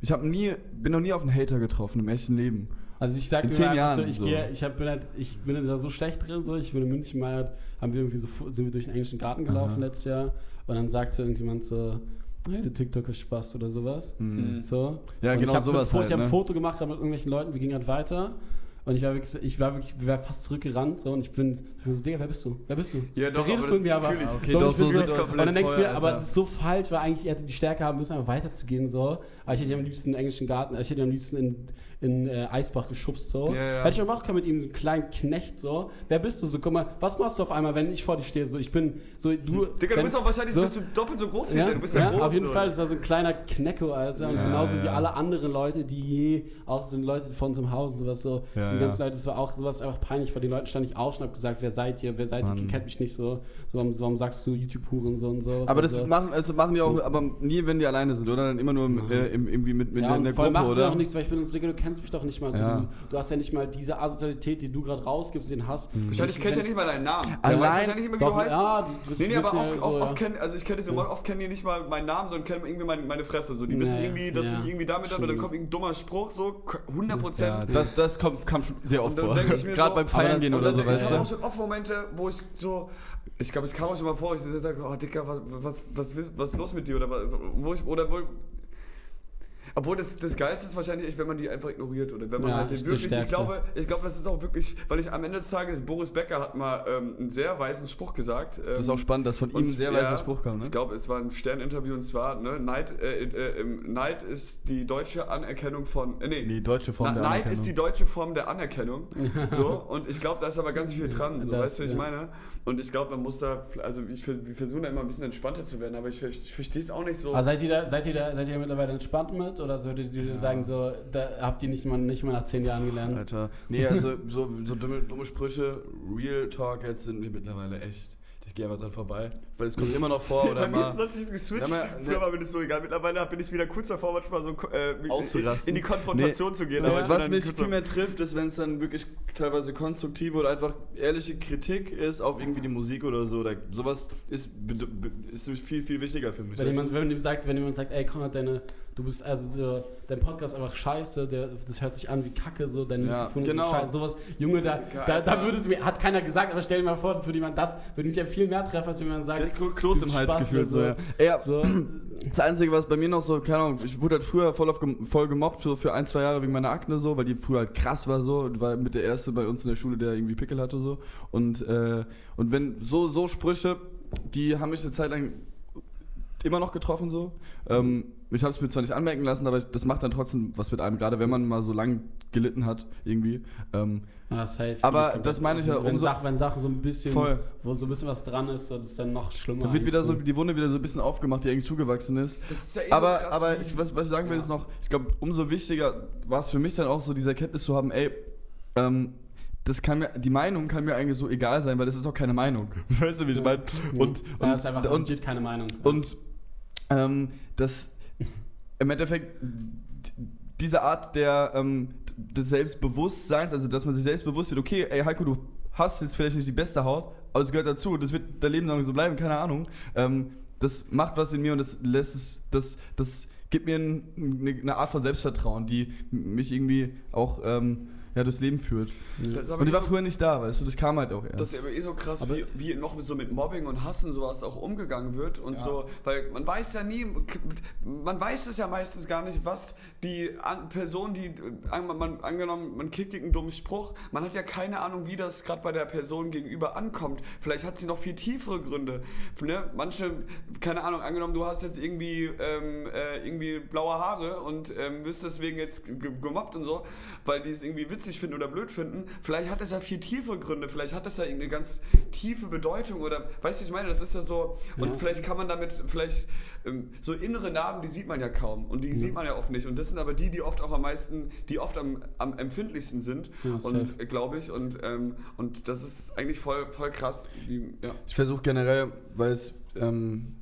ich habe nie, bin noch nie auf einen Hater getroffen im echten Leben. Also ich sag In zehn mal, Jahren so, ich, so. gehe, ich, hab, bin halt, ich bin da so schlecht drin, so. ich bin in München mal, haben wir irgendwie so, sind wir durch den englischen Garten gelaufen Aha. letztes Jahr und dann sagt so irgendjemand so, hey, du TikTok ist Spaß oder sowas. Mhm. So. Ja, und genau ich hab sowas Foto, halt, Ich habe ne? ein Foto gemacht mit irgendwelchen Leuten, wir gingen halt weiter. Und ich war wirklich, ich war wirklich, ich war fast zurückgerannt so, und ich bin, ich bin so, Digga, wer bist du? Wer bist du? Ja, doch, Wer redest aber du mit mir aber? Ah, okay, so, und doch, so sind Und dann denkst du mir, aber das ist so falsch, weil eigentlich er hätte die Stärke haben müssen, einfach weiterzugehen so. Aber ich hätte am liebsten im englischen Garten, ich hätte am liebsten in, in äh, Eisbach geschubst so. Ja, ja. Hätte ich auch machen können mit ihm, so einen kleinen Knecht so. Wer bist du so? Guck mal, was machst du auf einmal, wenn ich vor dir stehe? So, ich bin so, du. Digga, du wenn- bist auch wahrscheinlich so- bist du doppelt so groß wie ja, der. Du bist ja, ja, groß. auf jeden so. Fall, das war so ein kleiner Knecko, Alter. Und Ja, genauso wie ja. alle anderen Leute, die je, auch so Leute von unserem Haus und sowas so, Ja, die ja. ganzen Leute, das war auch sowas einfach peinlich. Vor den Leuten stand ich auch schon, hab gesagt, wer seid ihr, wer seid ihr, Mann. ihr kennt mich nicht so. so warum, warum sagst du YouTube-Huren so und so. Aber das so. machen, also machen die auch, aber nie, wenn die alleine sind, oder? Dann immer nur im, äh, im, irgendwie mit, mit ja, in der Gruppe, macht es oder? auch nichts, weil ich bin so, Digga, du kennst mich doch nicht mal. So, Ja. du, du hast ja nicht mal diese Asozialität, die du gerade rausgibst, den Hass. Wahrscheinlich kennt er nicht mal deinen Namen. Allein- Der weiß wahrscheinlich nicht mehr, wie Doch, du heißt. ja, Nee, nee, aber ja oft, so, oft, ja. kennen, also ich kenne die so, oft kennen die nicht mal meinen Namen, sondern kennen irgendwie meine, meine Fresse. So. Die wissen Ja, irgendwie, dass ja. ich irgendwie damit und dann kommt irgendein dummer Spruch, so 100 Prozent. Ja, das, das kommt, kam schon sehr oft vor. denke ich mir Gerade so- beim Feiern gehen oder so, ich weißt habe auch schon oft Momente, wo ich so, ich glaube, es kam auch schon mal vor, ich sage so, oh Dicker, was, was, was, was, ist los mit dir? Oder wo ich, oder wo, obwohl das, das Geilste ist wahrscheinlich echt, wenn man die einfach ignoriert oder wenn man Ja, halt den wirklich, ich glaube, ich glaube, das ist auch wirklich, weil ich am Ende des Tages, Boris Becker hat mal ähm, einen sehr weisen Spruch gesagt. Ähm, Das ist auch spannend, dass von ihm ein sehr weiser Spruch kam, ne? Ich glaube, es war ein Sterninterview und zwar, ne, Neid, äh, äh, ähm, Neid ist die deutsche Anerkennung von, äh, nee, Die deutsche Form Na, der Neid Anerkennung. ist die deutsche Form der Anerkennung. so, und ich glaube, da ist aber ganz viel dran. So, Das, weißt du, wie ich ja. meine? Und ich glaube, man muss da, also ich, wir versuchen da immer ein bisschen entspannter zu werden, aber ich, ver- ich verstehe es auch nicht so. Aber seid ihr, da, seid, ihr da, seid ihr mittlerweile entspannt mit? Oder würdet ihr sagen, so, da habt ihr nicht mal, nicht mal nach zehn Jahren gelernt? Alter. Nee, also so, so dumme, dumme Sprüche, Real Talk jetzt sind wir mittlerweile echt. Ich gehe einfach dran vorbei. Weil es kommt immer noch vor oder Bei mir ist mal. es sonst nicht geswitcht. Ja, mal- Früher war mir das so egal. Mittlerweile bin ich wieder kurz davor, manchmal so äh, in, die Konfrontation Nee, zu gehen. Bin was mich viel so- mehr trifft, ist, wenn es dann wirklich teilweise konstruktive oder einfach ehrliche Kritik ist auf irgendwie die Musik oder so. Oder sowas ist, ist viel, viel wichtiger für mich. Wenn jemand, wenn jemand sagt, wenn jemand sagt, ey Konrad, deine, du bist also so, dein Podcast ist einfach scheiße, der, das hört sich an wie Kacke, so dein Ja, Mikrofon genau. ist scheiße, sowas. Junge, da, da, da würde es mir, hat keiner gesagt, aber stell dir mal vor, das würde jemand das, würde mich ja viel mehr treffen, als wenn jemand sagt? Kloß im Hals gefühlt. So, ja. Ja. so, Das Einzige, was bei mir noch so, keine Ahnung, ich wurde halt früher voll, auf, voll gemobbt, so für ein, zwei Jahre wegen meiner Akne so, weil die früher halt krass war so, und war mit der Erste bei uns in der Schule, der irgendwie Pickel hatte so. Und, äh, und wenn so, so Sprüche, die haben mich eine Zeit lang immer noch getroffen so. Ähm, ich habe es mir zwar nicht anmerken lassen, aber das macht dann trotzdem was mit einem, gerade wenn man mal so lang gelitten hat irgendwie. Ähm, ja, safe. Aber Ich das meine ich ja wenn, umso- Sachen, wenn Sachen so ein bisschen, Voll. wo so ein bisschen was dran ist, so, das ist dann noch schlimmer. da wird wieder so die Wunde wieder so ein bisschen aufgemacht, die eigentlich zugewachsen ist. Das ist ja eh aber so krass. aber ich, was, was ich sagen will, Ja. ist noch, ich glaube, umso wichtiger war es für mich dann auch so, diese Erkenntnis zu haben, ey, ähm, das kann mir, die Meinung kann mir eigentlich so egal sein, weil das ist auch keine Meinung. Weißt du, wie ich meine? Und, ja, und, ist einfach und, keine Meinung. und ähm, das im Endeffekt diese Art der ähm, des Selbstbewusstseins, also dass man sich selbst bewusst wird, okay, ey Heiko, du hast jetzt vielleicht nicht die beste Haut, aber es gehört dazu, das wird dein Leben lang so bleiben, keine Ahnung. Ähm, das macht was in mir und das lässt es, das, das gibt mir ein, eine, eine Art von Selbstvertrauen, die mich irgendwie auch ähm, ja, durchs Leben führt. Das Und die war früher nicht da, weißt du, das kam halt auch erst. Das ist aber eh so krass, wie, wie noch mit so mit Mobbing und Hassen sowas auch umgegangen wird und Ja. so, weil man weiß ja nie, man weiß es ja meistens gar nicht, was die Person, die man, angenommen, man kriegt einen dummen Spruch, man hat ja keine Ahnung, wie das gerade bei der Person gegenüber ankommt. Vielleicht hat sie noch viel tiefere Gründe. Ne? Manche, keine Ahnung, angenommen, du hast jetzt irgendwie ähm, äh, irgendwie blaue Haare und ähm, wirst deswegen jetzt ge- gemobbt und so, weil die es irgendwie witzig finden oder blöd finden. Vielleicht hat das ja viel tiefere Gründe, vielleicht hat das ja irgendeine ganz tiefe Bedeutung oder, weißt du, ich meine, das ist ja so, und Ja. vielleicht kann man damit, vielleicht ähm, so innere Narben, die sieht man ja kaum und die sieht man ja oft nicht. Und das sind aber die, die oft auch am meisten, die oft am, am empfindlichsten sind, Ja, und äh, glaube ich. Und, ähm, und das ist eigentlich voll, voll krass. Wie, ja. Ich versuche generell, weil es ähm,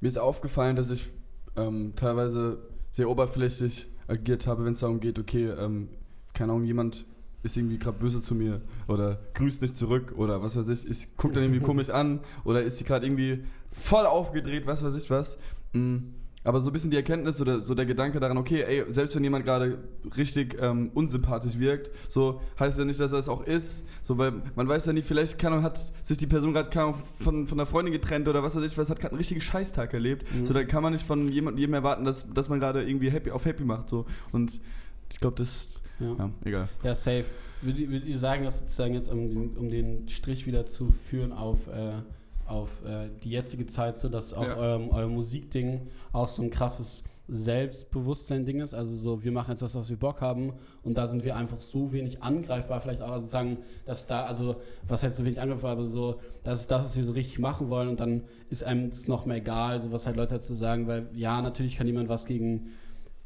mir ist aufgefallen, dass ich ähm, teilweise sehr oberflächlich agiert habe, wenn es darum geht, okay, ähm, keine Ahnung, jemand ist irgendwie gerade böse zu mir oder grüßt nicht zurück oder was weiß ich, ich guckt dann irgendwie komisch an oder ist sie gerade irgendwie voll aufgedreht, was weiß ich was. Mm, Aber so ein bisschen die Erkenntnis oder so der Gedanke daran, okay, ey, selbst wenn jemand gerade richtig ähm, unsympathisch wirkt, so heißt ja nicht, dass er es auch ist. So, weil man weiß ja nie, vielleicht kann, hat sich die Person gerade von, von der Freundin getrennt oder was weiß ich, was hat gerade einen richtigen Scheißtag erlebt. Mhm. So, da kann man nicht von jemandem jedem erwarten, dass, dass man gerade irgendwie happy auf happy macht. So. Und ich glaube, das. Ja. Ja, egal. Ja, safe. Würdet ihr, würdet ihr sagen, dass sozusagen jetzt, um den, um den Strich wieder zu führen auf, äh, auf äh, die jetzige Zeit, so dass auch Ja. eurem, euer Musikding auch so ein krasses Selbstbewusstsein-Ding ist? Also so, wir machen jetzt was, was wir Bock haben und da sind wir einfach so wenig angreifbar, vielleicht auch sozusagen, dass da, also, was heißt so wenig angreifbar, aber so, das ist das, was wir so richtig machen wollen und dann ist einem das noch mehr egal, so was halt Leute dazu sagen, weil ja, natürlich kann jemand was gegen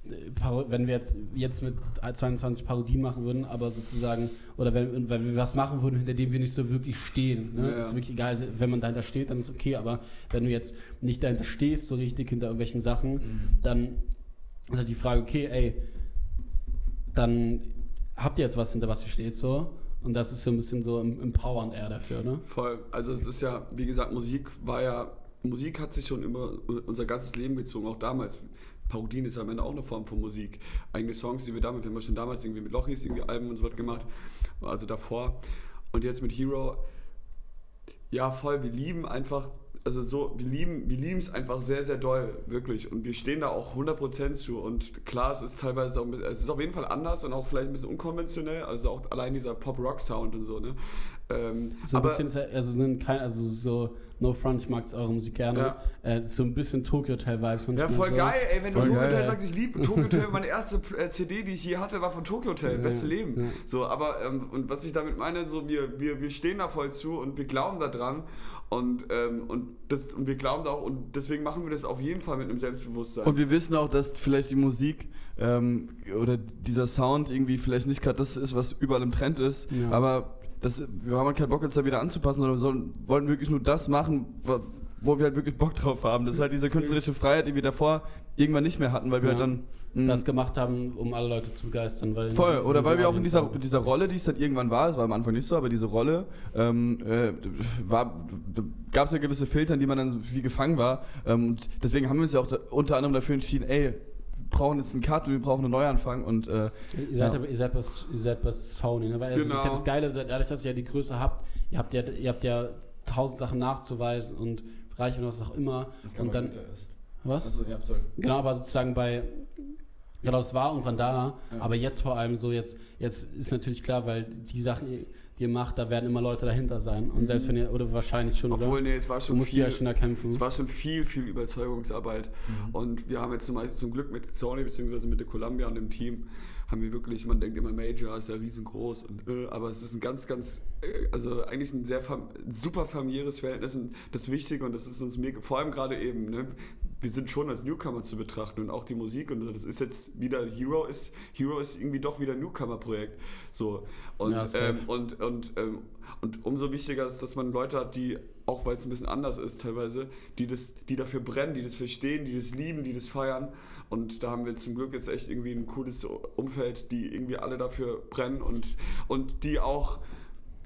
wenn wir jetzt, jetzt mit 22 Parodien machen würden, aber sozusagen, oder wenn, wenn wir was machen würden, hinter dem wir nicht so wirklich stehen. Ne? Ja. Ist wirklich egal, wenn man dahinter steht, dann ist okay, aber wenn du jetzt nicht dahinter stehst, so richtig hinter irgendwelchen Sachen, dann ist halt die Frage, okay, ey, dann habt ihr jetzt was, hinter was ihr steht, so. Und das ist so ein bisschen so em- empowernd eher dafür, ne? Voll. Also es ist ja, wie gesagt, Musik war ja, Musik hat sich schon immer unser ganzes Leben gezogen, auch damals. Parodien ist am Ende auch eine Form von Musik. Eigene Songs, die wir damals, wir haben schon damals irgendwie mit Lochis irgendwie Alben und so was gemacht, also davor. Und jetzt mit Hero, ja voll, wir lieben einfach, also so, wir lieben wir lieben es einfach sehr, sehr doll, wirklich. Und wir stehen da auch 100% zu. Und klar, es ist teilweise auch ein bisschen, es ist auf jeden Fall anders und auch vielleicht ein bisschen unkonventionell, also auch allein dieser Pop-Rock-Sound und so, ne? Ähm, So ein aber, bisschen, also, sind kein, also so, no front, ich mag eure Musik gerne. Ja. Äh, so ein bisschen Tokyo Hotel Vibes. Ja, voll so. geil, ey, wenn du Voll Tokyo geil, Hotel sagst, ich liebe Tokyo Hotel, meine erste äh, CD, die ich je hatte, war von Tokyo Hotel, Ja, beste Leben. ja. So, aber, ähm, und was ich damit meine, so, wir, wir, wir stehen da voll zu und wir glauben da dran und, ähm, und, das, und wir glauben da auch und deswegen machen wir das auf jeden Fall mit einem Selbstbewusstsein. Und wir wissen auch, dass vielleicht die Musik ähm, oder dieser Sound irgendwie vielleicht nicht gerade das ist, was überall im Trend ist, Ja. aber das, wir haben halt keinen Bock, uns da wieder anzupassen, sondern wir sollen, wollen wirklich nur das machen, wo, wo wir halt wirklich Bock drauf haben. Das ist halt diese künstlerische Freiheit, die wir davor irgendwann nicht mehr hatten, weil wir Ja. halt dann. Mh, das gemacht haben, um alle Leute zu begeistern. Weil Voll, oder weil wir auch in dieser, dieser Rolle, die es dann irgendwann war, es war am Anfang nicht so, aber diese Rolle, ähm, äh, gab es ja gewisse Filter, in die man dann so wie gefangen war. Ähm, und deswegen haben wir uns ja auch da, unter anderem dafür entschieden, ey, wir brauchen jetzt einen Cut und wir brauchen einen Neuanfang und äh, Ihr seid, Ja. aber, ihr seid bei, ihr seid bei Sony, ne? Weil es Genau. ist ja das Geile, dadurch, dass ihr ja die Größe habt, ihr habt ja, ihr habt ja tausend Sachen nachzuweisen und Bereiche und was auch immer. und dann, was? Achso, ja, sorry. Genau, aber sozusagen bei, genau, das war irgendwann da, Ja. aber jetzt vor allem so, jetzt, jetzt ist natürlich klar, weil die Sachen, die ihr macht, da werden immer Leute dahinter sein. Und selbst wenn ihr, oder wahrscheinlich schon, Obwohl, oder? nee, es war Du schon musst viel. ja schon erkämpfen. Es war schon viel, viel Überzeugungsarbeit. Und wir haben jetzt zum, Beispiel zum Glück mit Sony bzw. mit der Columbia und dem Team, haben wir wirklich, man denkt immer, Major ist ja riesengroß, und, äh, aber es ist ein ganz, ganz, äh, also eigentlich ein sehr fam super familiäres Verhältnis und das Wichtige und das ist uns mega, vor allem gerade eben, ne, wir sind schon als Newcomer zu betrachten und auch die Musik und das ist jetzt wieder, Hero ist, Hero ist irgendwie doch wieder ein Newcomer-Projekt. So. Und, Ja, ähm, und, und, ähm, und umso wichtiger ist, dass man Leute hat, die, auch weil es ein bisschen anders ist teilweise, die, das, die dafür brennen, die das verstehen, die das lieben, die das feiern. Und da haben wir zum Glück jetzt echt irgendwie ein cooles Umfeld, die irgendwie alle dafür brennen und, und die auch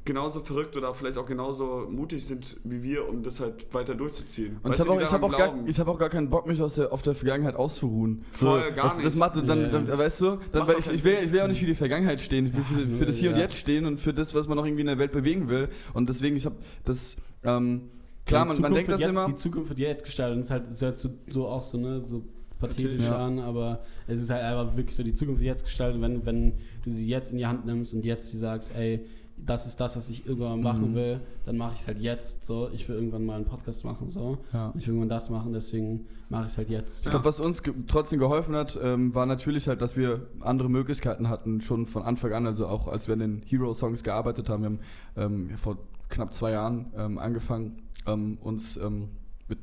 genauso verrückt oder vielleicht auch genauso mutig sind wie wir, um das halt weiter durchzuziehen. Und ich Weißt habe du, auch, ich hab auch, gar, ich hab auch gar keinen Bock, mich aus der, auf der Vergangenheit auszuruhen. Voll, gar du, Das nicht. macht, dann, dann, dann, Das weißt du, dann, weil ich, ich, will, ich will ja auch nicht für die Vergangenheit stehen, ich will für, für das Hier und ja. Jetzt stehen und für das, was man noch irgendwie in der Welt bewegen will. Und deswegen, ich habe das, ähm, klar, man, man denkt das jetzt, immer. Die Zukunft wird jetzt gestaltet. Das ist halt, das hört so, so auch so, ne, so pathetisch Ja. an, aber es ist halt einfach wirklich so, die Zukunft wird jetzt gestaltet. Wenn, wenn du sie jetzt in die Hand nimmst und jetzt sie sagst, ey, das ist das, was ich irgendwann mal machen Mhm. will, dann mache ich es halt jetzt. So, ich will irgendwann mal einen Podcast machen, so. Ja. Ich will irgendwann das machen, deswegen mache ich es halt jetzt. Ich glaube, was uns ge trotzdem geholfen hat, ähm, war natürlich halt, dass wir andere Möglichkeiten hatten, schon von Anfang an. Also auch als wir an den Hero-Songs gearbeitet haben. Wir haben ähm, vor knapp zwei Jahren ähm, angefangen, ähm, uns ähm, mit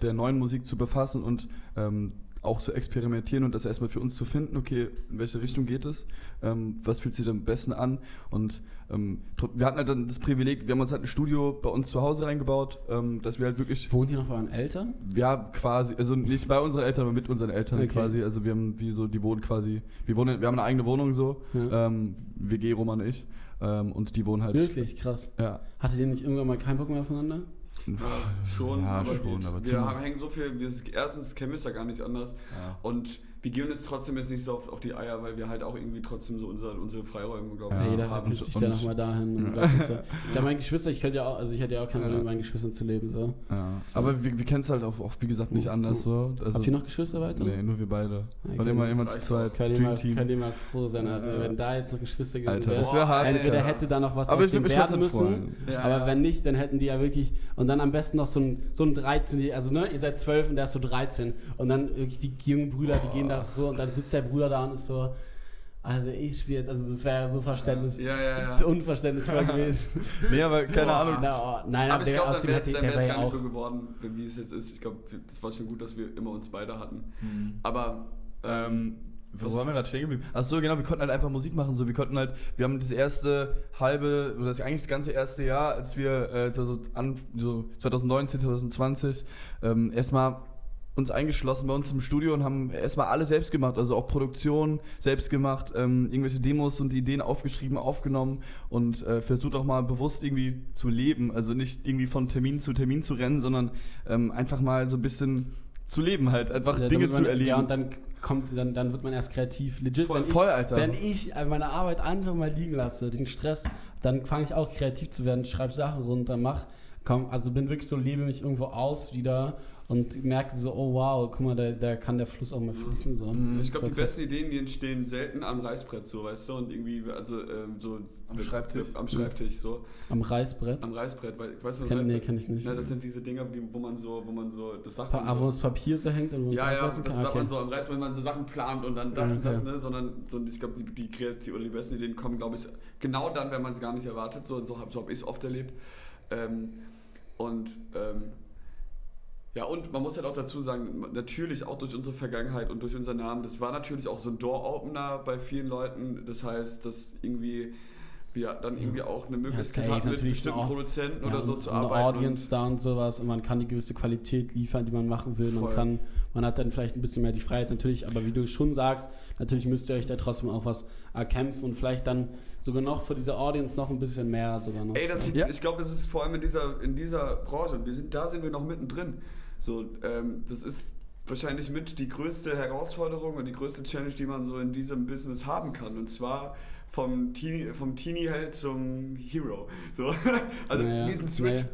der neuen Musik zu befassen und ähm, auch zu experimentieren und das erstmal für uns zu finden, okay, in welche Richtung geht es, ähm, was fühlt sich am besten an und ähm, wir hatten halt dann das Privileg, wir haben uns halt ein Studio bei uns zu Hause reingebaut, ähm, dass wir halt wirklich Wohnt ihr noch bei euren Eltern? ja, quasi, also nicht bei unseren Eltern, aber mit unseren Eltern Okay. quasi. Also wir haben wie so, die wohnen quasi, wir wohnen, wir haben eine eigene Wohnung so, Ja. ähm, WG Roman und ich. Ähm, und die wohnen halt. Wirklich, krass. Ja. Hattet ihr nicht irgendwann mal keinen Bock mehr aufeinander? Ja, schon, Ja, aber schon, wir, aber wir haben, hängen so viel, wir, erstens kennen wir es ja gar nicht anders. Ja. und wir gehen uns trotzdem jetzt nicht so auf, auf die Eier, weil wir halt auch irgendwie trotzdem so unsere, unsere Freiräume, glaube Ja. ich, Ja, jeder haben. verpisst sich und- da nochmal dahin. Und Ja. bleibt so. Ist ja mein Geschwister, ich könnte ja auch, also ich hätte ja auch kein Ja. Problem, mit meinen Geschwistern zu leben. So. ja. Aber wir, wir kennen es halt auch, auch, wie gesagt, nicht Uh, anders so. Also, Habt ihr noch Geschwister weiter? Nee, nur wir beide. Okay, Und immer, das immer zu zweit. Könnt ihr, mal, könnt ihr mal froh sein, Alter. Ja. Wenn da jetzt noch Geschwister gewesen Alter, wäre. das wäre hart. Entweder Alter. hätte da noch was Aber aus ich dem werden müssen. Ja, aber ja. wenn nicht, dann hätten die ja wirklich. Und dann am besten noch so ein, so ein 13, also ne, ihr seid 12 und der ist so 13. Und dann wirklich die jungen Brüder, die gehen da so und dann sitzt der Bruder da und ist so. Also ich spiele jetzt, also das wäre so Verständnis, Ja, ja, ja. unverständnisvoll gewesen. Nee, aber keine Boah. Ahnung. Na, oh, nein, Aber ich glaube, dann wäre es gar nicht auch- so geworden, wie es jetzt ist. Ich glaube, das war schon gut, dass wir immer uns beide hatten. Mhm. Aber Ähm, wo waren wir gerade stehen geblieben? Achso, genau, wir konnten halt einfach Musik machen. So, wir konnten halt, wir haben das erste halbe, oder das eigentlich das ganze erste Jahr, als wir äh, so, so, an, so 2019, 2020, ähm, erstmal uns eingeschlossen bei uns im Studio und haben erstmal alles selbst gemacht, also auch Produktion selbst gemacht, ähm, irgendwelche Demos und Ideen aufgeschrieben, aufgenommen und äh, versucht auch mal bewusst irgendwie zu leben, also nicht irgendwie von Termin zu Termin zu rennen, sondern ähm, einfach mal so ein bisschen zu leben halt, einfach Ja, Dinge damit zu man, erleben. Ja, und dann kommt, dann, dann wird man erst kreativ. Legit, Voll- wenn, voll, ich, Alter. wenn ich meine Arbeit einfach mal liegen lasse, den Stress, dann fange ich auch kreativ zu werden, schreibe Sachen runter, mach, komm, also bin wirklich so, lebe mich irgendwo aus wieder und merke so, oh wow, guck mal, da, da kann der Fluss auch mal fließen. So. Mhm. ich glaube, So die krass. besten Ideen, die entstehen selten am Reißbrett, so, weißt du? Und irgendwie, also ähm, so. Am Schreibtisch. Am Schreibtisch, so. Am Reißbrett. Am Reißbrett, weil, weißt du, was Kenn, nee, Reißbrett- kenn ich nicht. Na, das sind diese Dinger, die, wo man so, wo man so, das sagt Pa man ah, so. wo das Papier so hängt und wo man Ja, ja, das sagt man Okay. so am Reiß, wenn man so Sachen plant und dann das und Okay. das, ne? Sondern so, ich glaube, die, die kreativ oder die besten Ideen kommen, glaube ich, genau dann, wenn man es gar nicht erwartet. So, so habe so hab ich es oft erlebt. Ähm, und ähm, ja, und man muss halt auch dazu sagen, natürlich auch durch unsere Vergangenheit und durch unseren Namen, das war natürlich auch so ein Door-Opener bei vielen Leuten. Das heißt, dass irgendwie wir dann irgendwie auch eine Möglichkeit safe, hatten, mit bestimmten. Produzenten Ja, oder so zu eine arbeiten. Audience da und sowas und man kann die gewisse Qualität liefern, die man machen will. Man kann, man hat dann vielleicht ein bisschen mehr die Freiheit natürlich, aber wie du schon sagst, natürlich müsst ihr euch da trotzdem auch was erkämpfen und vielleicht dann sogar noch für diese Audience noch ein bisschen mehr sogar noch. Ey, das sieht, Ja. ich glaube, das ist vor allem in dieser, in dieser Branche, und wir sind, da sind wir noch mittendrin. So, ähm, das ist wahrscheinlich mit die größte Herausforderung und die größte Challenge, die man so in diesem Business haben kann. Und zwar vom Teenie, vom Teenie-Held zum Hero. So, also Naja, diesen Switch nee.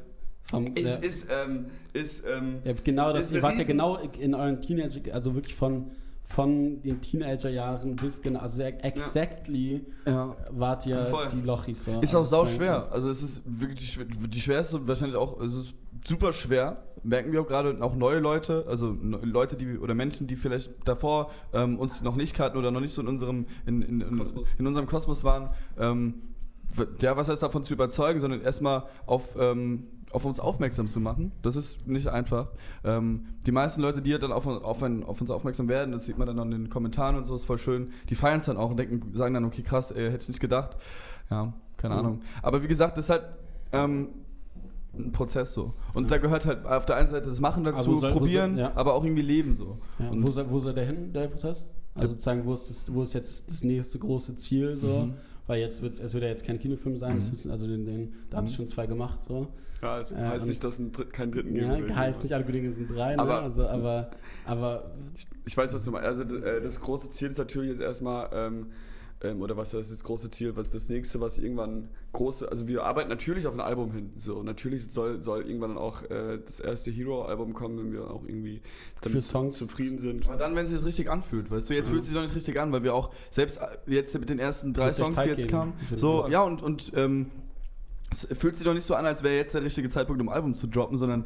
Vom, ist, ja. ist, ähm, ist, ähm, Ja, genau, das, Ist ihr wart ja genau in euren Teenager, also wirklich von, von den Teenagerjahren bis genau, also exactly Ja. wart ihr Voll. die Lochis so. Ist Also auch sau es schwer. Also es ist wirklich die, schwer- die schwerste und wahrscheinlich auch, es ist super schwer. Merken wir auch gerade auch neue Leute, also ne- Leute, die oder Menschen, die vielleicht davor ähm, uns noch nicht kannten oder noch nicht so in unserem in, in, in, Kosmos. in unserem Kosmos waren. Ähm, ja, was heißt davon zu überzeugen, sondern erstmal auf, ähm, auf uns aufmerksam zu machen. Das ist nicht einfach. Ähm, die meisten Leute, die dann auf, auf, ein, auf uns aufmerksam werden, das sieht man dann an den Kommentaren und so, ist voll schön. Die feiern es dann auch und denken, sagen dann, okay, krass, ey, hätte ich nicht gedacht. Ja, keine Mhm. Ahnung. Aber wie gesagt, das ist halt ähm, ein Prozess so. Und da gehört halt auf der einen Seite das Machen dazu, soll- probieren, soll- ja. aber auch irgendwie leben so. Ja, Und- wo, soll, wo soll der hin, der Prozess? Also sozusagen, wo ist, das, wo ist jetzt das nächste große Ziel so? Mhm. Weil jetzt wird's, es wird ja jetzt kein Kinofilm sein, das wissen, also den, den, da habt ihr Mhm. schon zwei gemacht so. Ja, es Äh, heißt und- nicht, dass es einen, keinen dritten geben Ja, will. heißt nicht, alle Kollegen sind drei, ne? Aber- also, aber, aber Ich weiß, was du meinst. Also äh, das große Ziel ist natürlich jetzt erstmal, ähm, ähm, oder was ist das große Ziel, was das nächste, was irgendwann große, also wir arbeiten natürlich auf ein Album hin. So, natürlich soll, soll irgendwann dann auch äh, das erste Hero-Album kommen, wenn wir auch irgendwie Für damit Songs. zufrieden sind. Aber dann, wenn es sich richtig anfühlt, weißt du, jetzt fühlt es sich noch nicht richtig an, weil wir auch selbst äh, jetzt mit den ersten drei Songs, die jetzt geben. kamen, Ich so, ja, und, und ähm, es fühlt sich doch nicht so an, als wäre jetzt der richtige Zeitpunkt, um ein Album zu droppen, sondern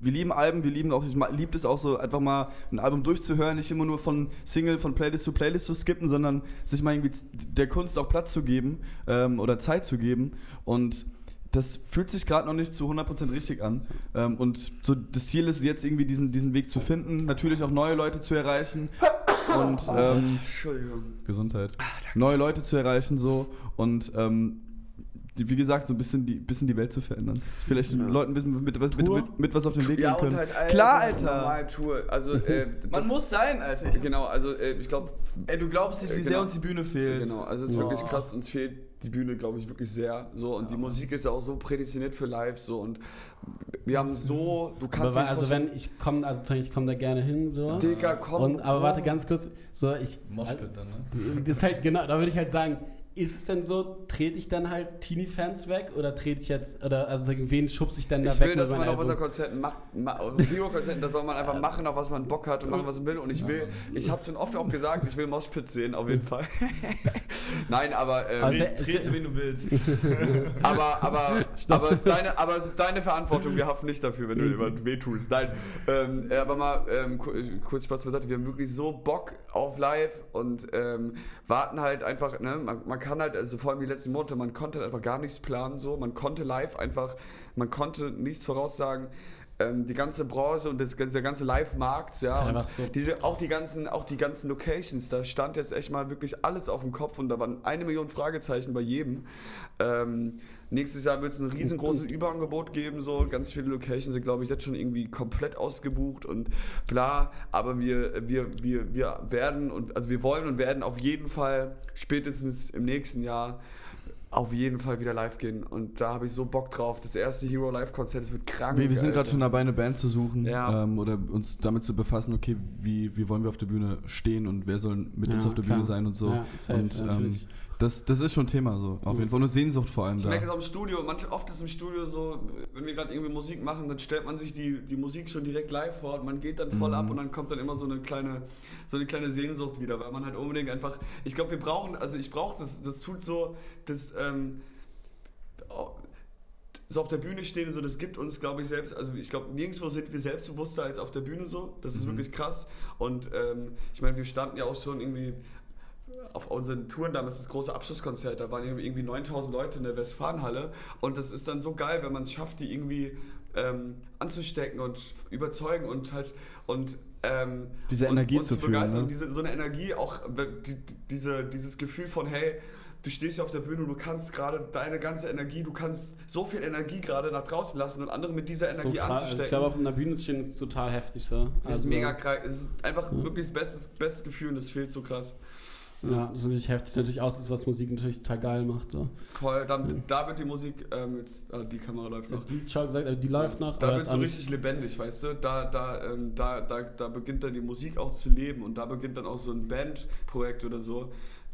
wir lieben Alben, wir lieben auch, ich ma- lieb es auch so, einfach mal ein Album durchzuhören, nicht immer nur von Single, von Playlist zu Playlist zu skippen, sondern sich mal irgendwie der Kunst auch Platz zu geben ähm, oder Zeit zu geben. Und das fühlt sich gerade noch nicht zu 100% richtig an. Ähm, und so das Ziel ist jetzt irgendwie diesen, diesen Weg zu finden, natürlich auch neue Leute zu erreichen und ähm, Entschuldigung. Gesundheit. Neue Leute zu erreichen so und ähm, die, wie gesagt, so ein bisschen die, bisschen die Welt zu verändern. Vielleicht den Leuten ein bisschen mit, was- mit, mit, mit was auf den Weg Ja, gehen können. und halt, Alter, Klar, Alter. Tour. Also, äh, Man muss sein, Alter. Genau, also äh, ich glaube, ey, du glaubst nicht, wie Äh, sehr genau. uns die Bühne fehlt. Genau, also es ist Ja. wirklich krass, uns fehlt die Bühne, glaube ich, wirklich sehr. So, und die Musik ist auch so prädestiniert für live. So, und wir haben so, du aber, kannst nicht also wenn ich komme, also ich komme da gerne hin so. Digga, komm. Und, aber warte oh. ganz kurz, so ich. Moshpit dann, ne? Das ist halt, genau, da würde ich halt sagen, ist es denn so, trete ich dann halt Teenie-Fans weg oder trete ich jetzt, oder also wen schubse ich denn da Ich weg will, dass man auf unseren? Konzerten macht, Hero-Konzerten, da soll man einfach machen, auf was man Bock hat und machen, was man will. Und ich will, ich habe schon oft auch gesagt, ich will Moshpits sehen, auf jeden Fall. Nein, aber, ähm, Also, Trete, wen du willst. aber, aber, aber, es ist deine, aber es ist deine Verantwortung, wir haften nicht dafür, wenn du jemand wehtust. Nein, ähm, äh, aber mal ähm, ku- kurz Spaß beiseite, wir haben wirklich so Bock auf live und ähm, warten halt einfach, ne, man, man kann halt, also vor allem die letzten Monate, man konnte halt einfach gar nichts planen, so, man konnte live einfach, man konnte nichts voraussagen. Ähm, die ganze Branche und das, der ganze Live-Markt, ja, und so. diese, auch, die ganzen, auch die ganzen Locations, da stand jetzt echt mal wirklich alles auf dem Kopf und da waren eine Million Fragezeichen bei jedem. Ähm, nächstes Jahr wird es ein riesengroßes Überangebot geben, so ganz viele Locations sind, glaube ich, jetzt schon irgendwie komplett ausgebucht und bla, aber wir, wir, wir, wir werden und also wir wollen und werden auf jeden Fall spätestens im nächsten Jahr auf jeden Fall wieder live gehen und da habe ich so Bock drauf. Das erste Hero Live Konzert, das wird krank. Wir, wir sind gerade schon dabei, eine Band zu suchen Ja. ähm, oder uns damit zu befassen, okay, wie, wie wollen wir auf der Bühne stehen und wer soll mit uns Ja, auf der klar. Bühne sein und so. Ja, safe, und ähm. Das, das ist schon Thema so, auf jeden Fall. Und eine Sehnsucht vor allem Ich da. merke es auch im Studio, manch, oft ist im Studio so, wenn wir gerade irgendwie Musik machen, dann stellt man sich die, die Musik schon direkt live vor und man geht dann voll Mhm. ab und dann kommt dann immer so eine kleine, so eine kleine Sehnsucht wieder, weil man halt unbedingt einfach, ich glaube, wir brauchen, also ich brauche das, das tut so, das, ähm, so auf der Bühne stehen, so, das gibt uns, glaube ich, selbst, also ich glaube, nirgendwo sind wir selbstbewusster als auf der Bühne so. Das ist Mhm. wirklich krass. Und ähm, ich meine, wir standen ja auch schon irgendwie auf unseren Touren damals das große Abschlusskonzert, da waren irgendwie 9000 Leute in der Westfalenhalle und das ist dann so geil, wenn man es schafft, die irgendwie ähm, anzustecken und überzeugen und halt und ähm, Diese und, Energie und zu fühlen, begeistern. ne? Diese, so eine Energie, auch die, die- diese, dieses Gefühl von, hey, du stehst hier auf der Bühne und du kannst gerade deine ganze Energie, du kannst so viel Energie gerade nach draußen lassen und andere mit dieser So Energie. Also anzustecken. ich glaube, auf einer Bühne zu stehen ist total heftig so. das Also, ist mega krass. Es ist einfach Ja. wirklich das beste, bestes Gefühl und das fehlt so krass. Ja, das ist natürlich heftig. Natürlich auch das, was Musik natürlich total geil macht. So. Voll, dann, Ja. da wird die Musik, ähm, jetzt, ah, die Kamera läuft noch. Die, schau gesagt, also die läuft noch. Da wird so richtig lebendig, weißt du? Da, da, ähm, da, da, da beginnt dann die Musik auch zu leben und da beginnt dann auch so ein Bandprojekt oder so,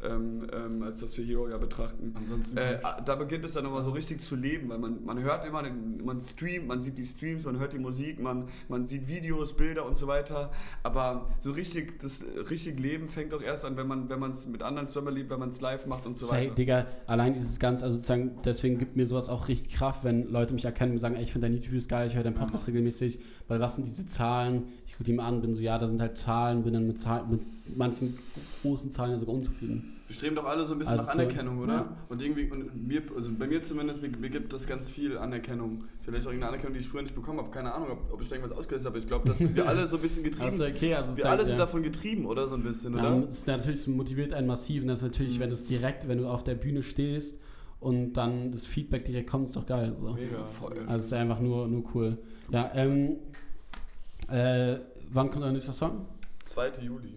ähm, ähm, als das wir Hero ja betrachten. Ansonsten Äh, da beginnt es dann nochmal so richtig zu leben, weil man, man hört immer, den, man streamt, man sieht die Streams, man hört die Musik, man, man sieht Videos, Bilder und so weiter. Aber so richtig, das richtig Leben fängt auch erst an, wenn man wenn es mit anderen zusammen lebt, wenn man es live macht und so Hey, weiter. Digga, allein dieses Ganze, also sozusagen, deswegen gibt mir sowas auch richtig Kraft, wenn Leute mich erkennen und sagen, ey, ich finde dein YouTube ist geil, ich höre deinen Podcast regelmäßig, weil was sind diese Zahlen? Ich gucke die mal an, bin so, ja, da sind halt Zahlen, bin dann mit, Zahlen, mit manchen großen Zahlen ja sogar unzufrieden. Wir streben doch alle so ein bisschen Also nach so- Anerkennung, oder? ja. Und irgendwie, und mir, also bei mir zumindest, mir, mir gibt das ganz viel Anerkennung. Vielleicht auch irgendeine Anerkennung, die ich früher nicht bekommen habe. Keine Ahnung, ob, ob ich da irgendwas ausgelöst habe. Ich glaube, dass wir alle so ein bisschen getrieben Also sind. okay, also Wir sozusagen, alle sind ja. davon getrieben, oder? So ein bisschen, oder? Ja, das ist natürlich motiviert einen massiv und das ist natürlich, Mhm. wenn es direkt, wenn du auf der Bühne stehst und dann das Feedback direkt kommt, ist doch geil. So. Mega. Voll. Also es ist einfach nur, nur cool. Ja, ähm, äh, wann kommt euer nächster Song? 2. Juli.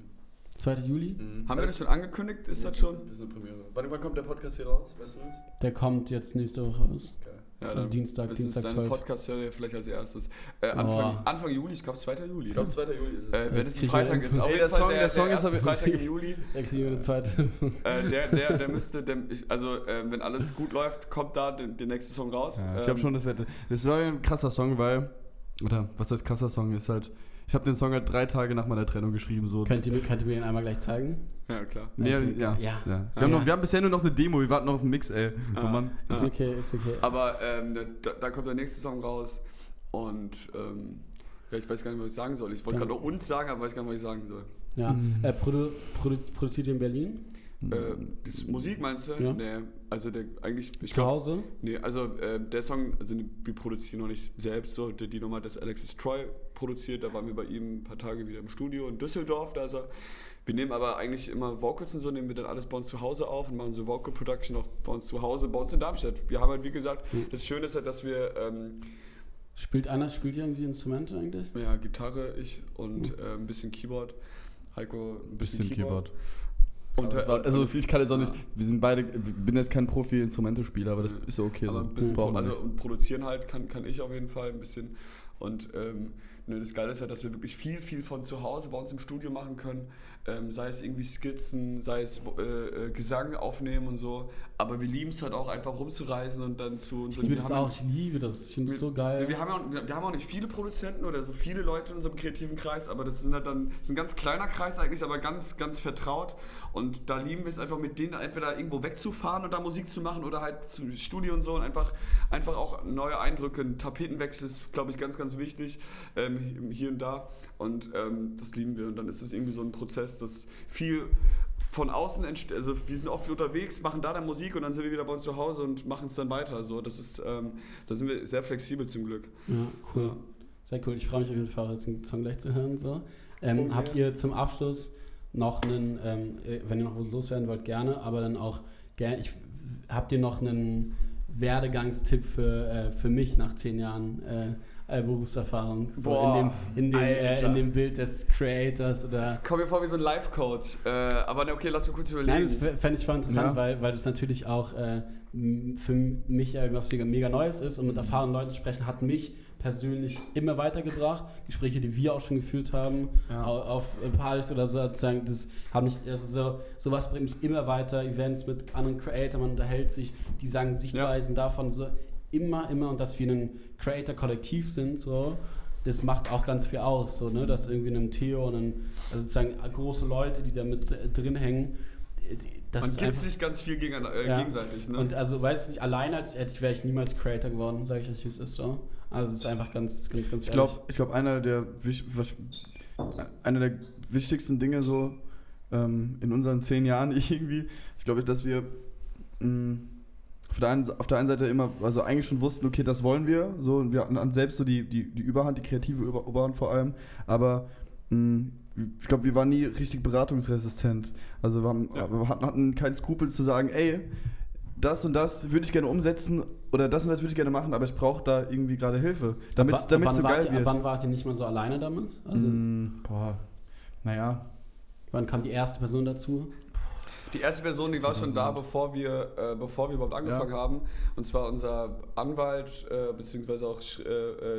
2. Juli? Mhm. Haben wir das schon angekündigt? Ist das schon? Das ist eine Premiere. Wann, wann kommt der Podcast hier raus? Weißt du das? Der kommt jetzt nächste Woche raus. Geil. Ja, Also Dienstag, Dienstag deine 12. Podcast-Serie vielleicht als erstes. Äh, Anfang, Boah. Anfang Juli, ich glaube 2. Juli. Ich glaube, 2. Juli ist es. Äh, wenn es ein Freitag ist. Auf jeden der Fall Song- der, der Song der ist erste aber- Freitag im Juli. Da kriegen wir eine zweite. Äh, der, der, der müsste, der, ich, also äh, wenn alles gut läuft, kommt da der, der nächste Song raus. Ja, ich Ähm, glaube schon, das wird. Das war ein krasser Song, weil. Oder was heißt krasser Song? Ist halt. Ich habe den Song halt drei Tage nach meiner Trennung geschrieben. So. könnt, ihr, mir- könnt ihr mir den einmal gleich zeigen? Ja, klar. Nee, ja, ja, Ja. ja. Wir, Ah, haben noch, wir haben bisher nur noch eine Demo, wir warten noch auf den Mix, ey. Ah. Oh Mann. Ist Ja. okay, ist okay. Aber ähm, da, da kommt der nächste Song raus und ähm, ja, ich weiß gar nicht, was ich sagen soll. Ich wollte gerade noch uns sagen, aber weiß gar nicht, was ich sagen soll. Ja. Mhm. Äh, produ produ produziert ihr in Berlin? Ähm, das Musik meinst du? Ja. Nee, also der eigentlich, ich Zu glaube, Hause? nee, also äh, der Song, also wir produzieren noch nicht selbst so, die, die Nummer, das Alexis Troy produziert, da waren wir bei ihm ein paar Tage wieder im Studio in Düsseldorf, da ist er. Wir nehmen aber eigentlich immer Vocals und so, nehmen wir dann alles bei uns zu Hause auf und machen so Vocal Production auch bei uns zu Hause, bei uns in Darmstadt. Wir haben halt, wie gesagt, Mhm. das Schöne ist halt, dass wir ähm, Spielt einer, spielt ihr irgendwie Instrumente eigentlich? Ja, Gitarre, ich und äh, ein bisschen Keyboard. Heiko ein bisschen, Bisschen Keyboard. Und, war, also ich kann jetzt auch nicht, wir sind beide, ich bin jetzt kein Profi-Instrumentespieler, aber das ist okay. aber so. ein bisschen also, und produzieren halt kann, kann ich auf jeden Fall ein bisschen. Und ähm, ne, das Geile ist halt, dass wir wirklich viel, viel von zu Hause bei uns im Studio machen können. Ähm, sei es irgendwie Skizzen, sei es äh, äh, Gesang aufnehmen und so. Aber wir lieben es halt auch einfach rumzureisen und dann zu Ich unseren. liebe wir das auch, ich liebe das. Ich finde das so geil. Wir haben, ja, auch- wir, haben auch nicht viele Produzenten oder so viele Leute in unserem kreativen Kreis, aber das sind halt dann ist ein ganz kleiner Kreis eigentlich, aber ganz, ganz vertraut. Und da lieben wir es einfach mit denen entweder irgendwo wegzufahren und da Musik zu machen oder halt zum Studio und so und einfach, einfach auch neue Eindrücke. Ein Tapetenwechsel ist, glaube ich, ganz, ganz wichtig ähm, hier und da. Und ähm, das lieben wir. Und dann ist es irgendwie so ein Prozess, das viel von außen entsteht. Also wir sind oft unterwegs, machen da dann Musik und dann sind wir wieder bei uns zu Hause und machen es dann weiter. So, das ist, ähm, da sind wir sehr flexibel zum Glück. Ja, cool. Ja. Sehr cool. Ich freue mich auf jeden Fall, den Song gleich zu hören. So. Ähm, Oh, habt ihr zum Abschluss noch einen, ähm, äh, wenn ihr noch was loswerden wollt, gerne, aber dann auch gerne, ich, habt ihr noch einen Werdegangstipp für, äh, für mich nach zehn Jahren äh, äh, Berufserfahrung? So Boah, in, dem, in, dem, äh, in dem Bild des Creators oder. Das kommt mir vor wie so ein Life-Coach. Äh, aber ne, okay, lass mich kurz überlegen. Nein, das fände ich voll interessant, Ja. weil, weil das natürlich auch äh, für mich ja was mega, mega Neues ist und mit erfahrenen Leuten zu sprechen, hat mich persönlich immer weitergebracht. Gespräche, die wir auch schon geführt haben, Ja. au- auf Partys oder so, sozusagen, das haben mich, also so, sowas bringt mich immer weiter. Events mit anderen Creators, man unterhält sich, die sagen Sichtweisen davon, so immer, immer und dass wir ein Creator-Kollektiv sind, so. Das macht auch ganz viel aus, so, ne? dass irgendwie einem Theo und einem, also sozusagen große Leute, die da mit äh, drin hängen, äh, das Man ist gibt einfach, sich ganz viel gegen, äh, Ja. gegenseitig. Ne? und also, weiß ich nicht, alleine als hätte ich, wäre ich niemals Creator geworden, sage ich euch, wie es ist so. Also es ist einfach ganz, ganz, ganz Ich glaube, ich glaub, einer der was- einer der wichtigsten Dinge so ähm, in unseren zehn Jahren irgendwie ist, glaube ich, dass wir mh, auf, der einen, auf der einen Seite immer, also eigentlich schon wussten, okay, das wollen wir, so und wir hatten selbst so die, die, die Überhand, die kreative Über- Oberhand vor allem, aber mh, ich glaube, wir waren nie richtig beratungsresistent. Also wir, haben, Ja. wir hatten, keinen Skrupel zu sagen, ey, das und das würde ich gerne umsetzen oder das und das würde ich gerne machen, aber ich brauche da irgendwie gerade Hilfe, damit es so geil ihr, wird. Wann wart ihr nicht mal so alleine damit? Also, Mm, boah, naja. wann kam die erste Person dazu? Die erste Person, die war schon da, bevor wir, äh, bevor wir überhaupt angefangen Ja. haben. Und zwar unser Anwalt, äh, beziehungsweise auch äh,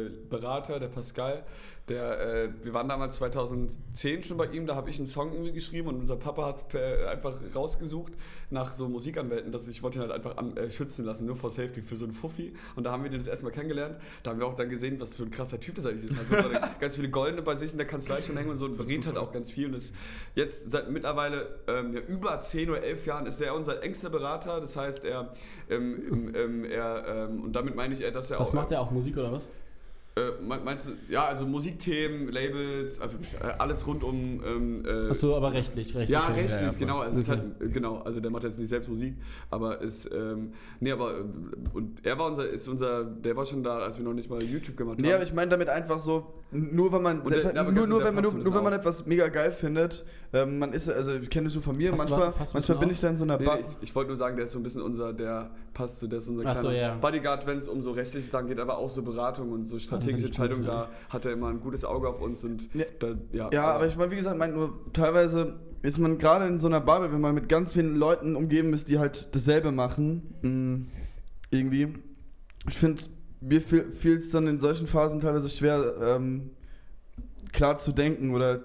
äh, Berater, der Pascal. Der, äh, wir waren damals 2010 schon bei ihm, da habe ich einen Song irgendwie geschrieben und unser Papa hat per, einfach rausgesucht nach so Musikanwälten, dass ich wollte ihn halt einfach an, äh, schützen lassen, nur vor Safety für so einen Fuffi. Und da haben wir den das erste Mal kennengelernt. Da haben wir auch dann gesehen, was für ein krasser Typ das eigentlich ist. Also so ganz viele Goldene bei sich in der Kanzlei schon hängen und so und berät halt auch ganz viel. Und ist jetzt seit mittlerweile ähm, ja, über 10 oder 11 Jahren ist er unser engster Berater. Das heißt, er, ähm, ähm, ähm, er ähm, und damit meine ich, er, dass er Was auch. macht er auch Musik oder was? Äh, me- meinst du, ja, also Musikthemen, Labels, also äh, alles rund um. Ähm, äh, Achso, aber rechtlich, rechtlich. ja, rechtlich, ja, genau. Also es ist Okay. halt, genau, also der macht jetzt nicht selbst Musik, aber ist, ähm, nee, aber, und er war unser, ist unser, der war schon da, als wir noch nicht mal YouTube gemacht haben. Nee, aber ich meine damit einfach so, nur wenn man, der- selbst, aber nur, nur, der wenn man, nur, nur wenn man etwas mega geil findet, ähm, man ist, also ich kenne das so von mir, Passt manchmal, passt manchmal bin auf? ich da in so einer Nee, Bar. nee, ich, ich wollte nur sagen, der ist so ein bisschen unser, der passt so, der ist unser Ach so, kleiner ja. Bodyguard, wenn es um so rechtliche Sachen geht, aber auch so Beratung und so strategische finde ich Entscheidungen, gut, ja. da hat er immer ein gutes Auge auf uns und Ja. da, ja. Ja, aber ich meine, wie gesagt, mein, nur teilweise ist man gerade in so einer Bubble, wenn man mit ganz vielen Leuten umgeben ist, die halt dasselbe machen, mh, irgendwie. Ich finde, mir fiel es dann in solchen Phasen teilweise schwer, ähm, klar zu denken oder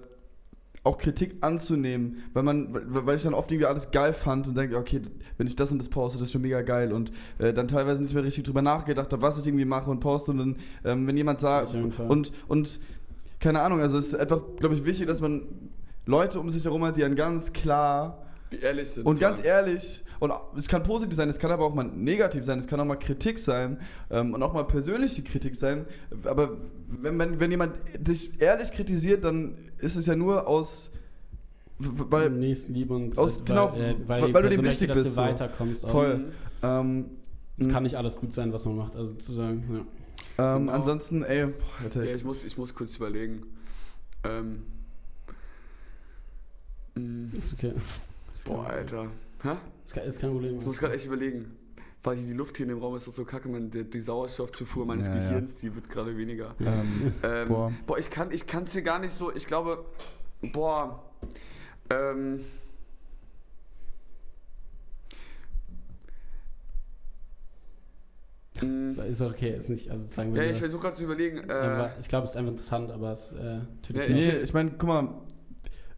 auch Kritik anzunehmen, weil man, weil ich dann oft irgendwie alles geil fand und denke, okay, wenn ich das und das poste, das ist schon mega geil und äh, dann teilweise nicht mehr richtig drüber nachgedacht habe, was ich irgendwie mache und poste und dann, ähm, wenn jemand sagt, und, und keine Ahnung, also es ist einfach, glaube ich, wichtig, dass man Leute um sich herum hat, die dann ganz klar die ehrlich sind. und zwar. ganz ehrlich, und es kann positiv sein, es kann aber auch mal negativ sein, es kann auch mal Kritik sein ähm, und auch mal persönliche Kritik sein. Aber wenn, wenn, wenn jemand dich ehrlich kritisiert, dann ist es ja nur aus. Weil, Nächstenliebe und aus- weil, genau, äh, weil, weil die du dem wichtig möchte, dass bist, du so. weiterkommst. auch. voll. Ähm, Es kann nicht alles gut sein, was man macht. Also zu sagen, ja. ähm, Genau. Ansonsten, ey, boah, Alter, Ja, ich muss, ich muss kurz überlegen. Ähm, mh, Ist okay. boah, Alter. Hä? Ist kein, ist kein Problem. Ich muss gerade echt überlegen. Weil die Luft hier in dem Raum ist doch so kacke, man, die, die Sauerstoffzufuhr meines Ja, ja. Gehirns, die wird gerade weniger. ähm, Ähm, Boah. boah. ich kann ich es dir gar nicht so, ich glaube, boah, ähm, mh, Ist okay, ist nicht, also sagen wir ja, ich versuche gerade zu überlegen. Äh, ich glaube, es ist einfach interessant, aber es äh, natürlich Ja, nicht. Nee, ich meine, guck mal.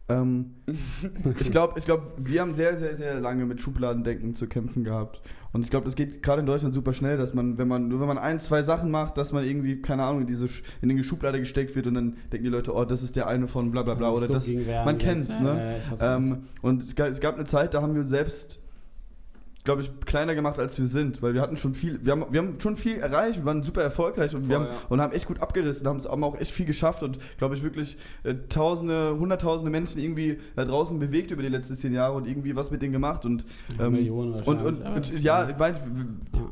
Ähm, ich glaube, ich glaub, wir haben sehr, sehr, sehr lange mit Schubladendenken zu kämpfen gehabt. Und ich glaube, das geht gerade in Deutschland super schnell, dass man, wenn man, nur wenn man ein, zwei Sachen macht, dass man irgendwie, keine Ahnung, in diese in die Schublade gesteckt wird und dann denken die Leute, oh, das ist der eine von bla bla bla. Oder So das. Man kennt's, Ja, ne? ja. Ähm, und es gab, es gab eine Zeit, da haben wir uns selbst, glaube ich, kleiner gemacht, als wir sind. Weil wir hatten schon viel, wir haben, wir haben schon viel erreicht, wir waren super erfolgreich und, wir Voll, haben, ja. und haben echt gut abgerissen, haben, haben auch echt viel geschafft und, glaube ich, wirklich äh, tausende, hunderttausende Menschen irgendwie da draußen bewegt über die letzten zehn Jahre und irgendwie was mit denen gemacht. Und, Ja, ähm, Millionen und, wahrscheinlich. und, und das- ja, ich meine,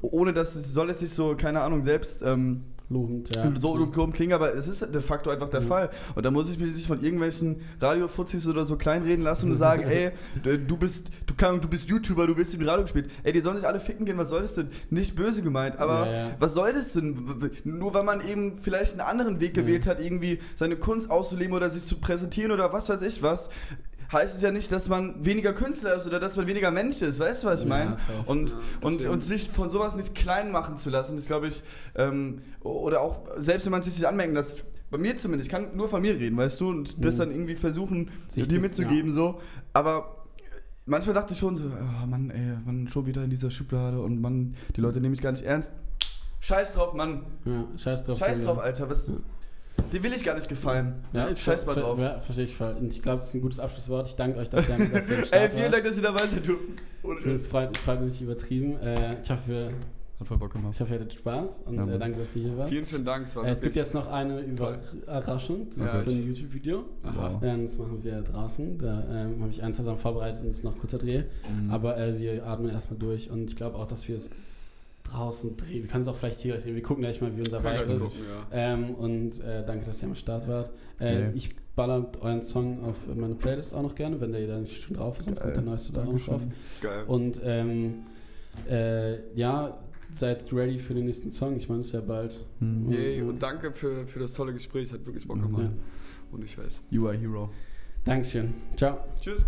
ohne dass es soll jetzt nicht so, keine Ahnung, selbst ähm, Lobend, ja. so dumm klingen, aber es ist de facto einfach der Mhm. Fall. Und da muss ich mich nicht von irgendwelchen Radiofuzis oder so kleinreden lassen und sagen, ey, du bist, du, kann, du bist YouTuber, du wirst im Radio gespielt. Ey, die sollen sich alle ficken gehen, was soll das denn? Nicht böse gemeint, aber Ja, ja. was soll das denn? Nur weil man eben vielleicht einen anderen Weg gewählt hat, irgendwie seine Kunst auszuleben oder sich zu präsentieren oder was weiß ich was. Heißt es ja nicht, dass man weniger Künstler ist oder dass man weniger Mensch ist. Weißt du, was ich Ja, meine? safe. Und, Ja, und, und sich von sowas nicht klein machen zu lassen, ist, glaube ich, ähm, oder auch, selbst wenn man sich nicht anmerken lässt, bei mir zumindest, ich kann nur von mir reden, weißt du, und das Mhm. dann irgendwie versuchen, Sich dir das- mitzugeben, so. Aber manchmal dachte ich schon so, oh Mann, ey, man schon wieder in dieser Schublade und man, die Leute nehmen mich gar nicht ernst. Scheiß drauf, Mann. Ja, scheiß drauf. Scheiß drauf, Alter. Was, Ja. Dem will ich gar nicht gefallen. Ja, ist Scheiß mal drauf. Ja, verstehe ich voll. Und ich glaube, das ist ein gutes Abschlusswort. Ich danke euch, dass ihr, dass ihr am Start Ey, vielen. Dank, dass ihr dabei seid, du. Es freut, freut mich übertrieben. Äh, ich, hoffe, Hat voll Bock gemacht. ich hoffe, ihr hattet Spaß und Ja, äh, danke, dass ihr hier wart. vielen, vielen Dank. Es war Äh, es gibt jetzt noch eine Überraschung. Das Ja, ist für ein YouTube-Video. Aha. Ja, das machen wir draußen. Da ähm, habe ich ein, zwei Sachen vorbereitet und es ist noch kurzer Dreh. Mhm. Aber äh, wir atmen erstmal durch und ich glaube auch, dass wir es draußen drehen. Wir können es auch vielleicht hier drehen. Wir gucken gleich mal, wie unser Vibe ist. gucken, ja. Ähm, und äh, danke, dass ihr am Start wart. Äh, Nee. Ich ballert euren Song auf meine Playlist auch noch gerne, wenn der da nicht schon drauf ist, sonst kommt der Geil. neueste da auch noch drauf. Geil. Und ähm, äh, ja, seid ready für den nächsten Song. Ich meine, es ist ja bald. Hm. Yay, Mhm. und danke für, für das tolle Gespräch, hat wirklich Bock Mhm. gemacht. Ja. Und ich weiß. You are a hero. Dankeschön. Ciao. Tschüss.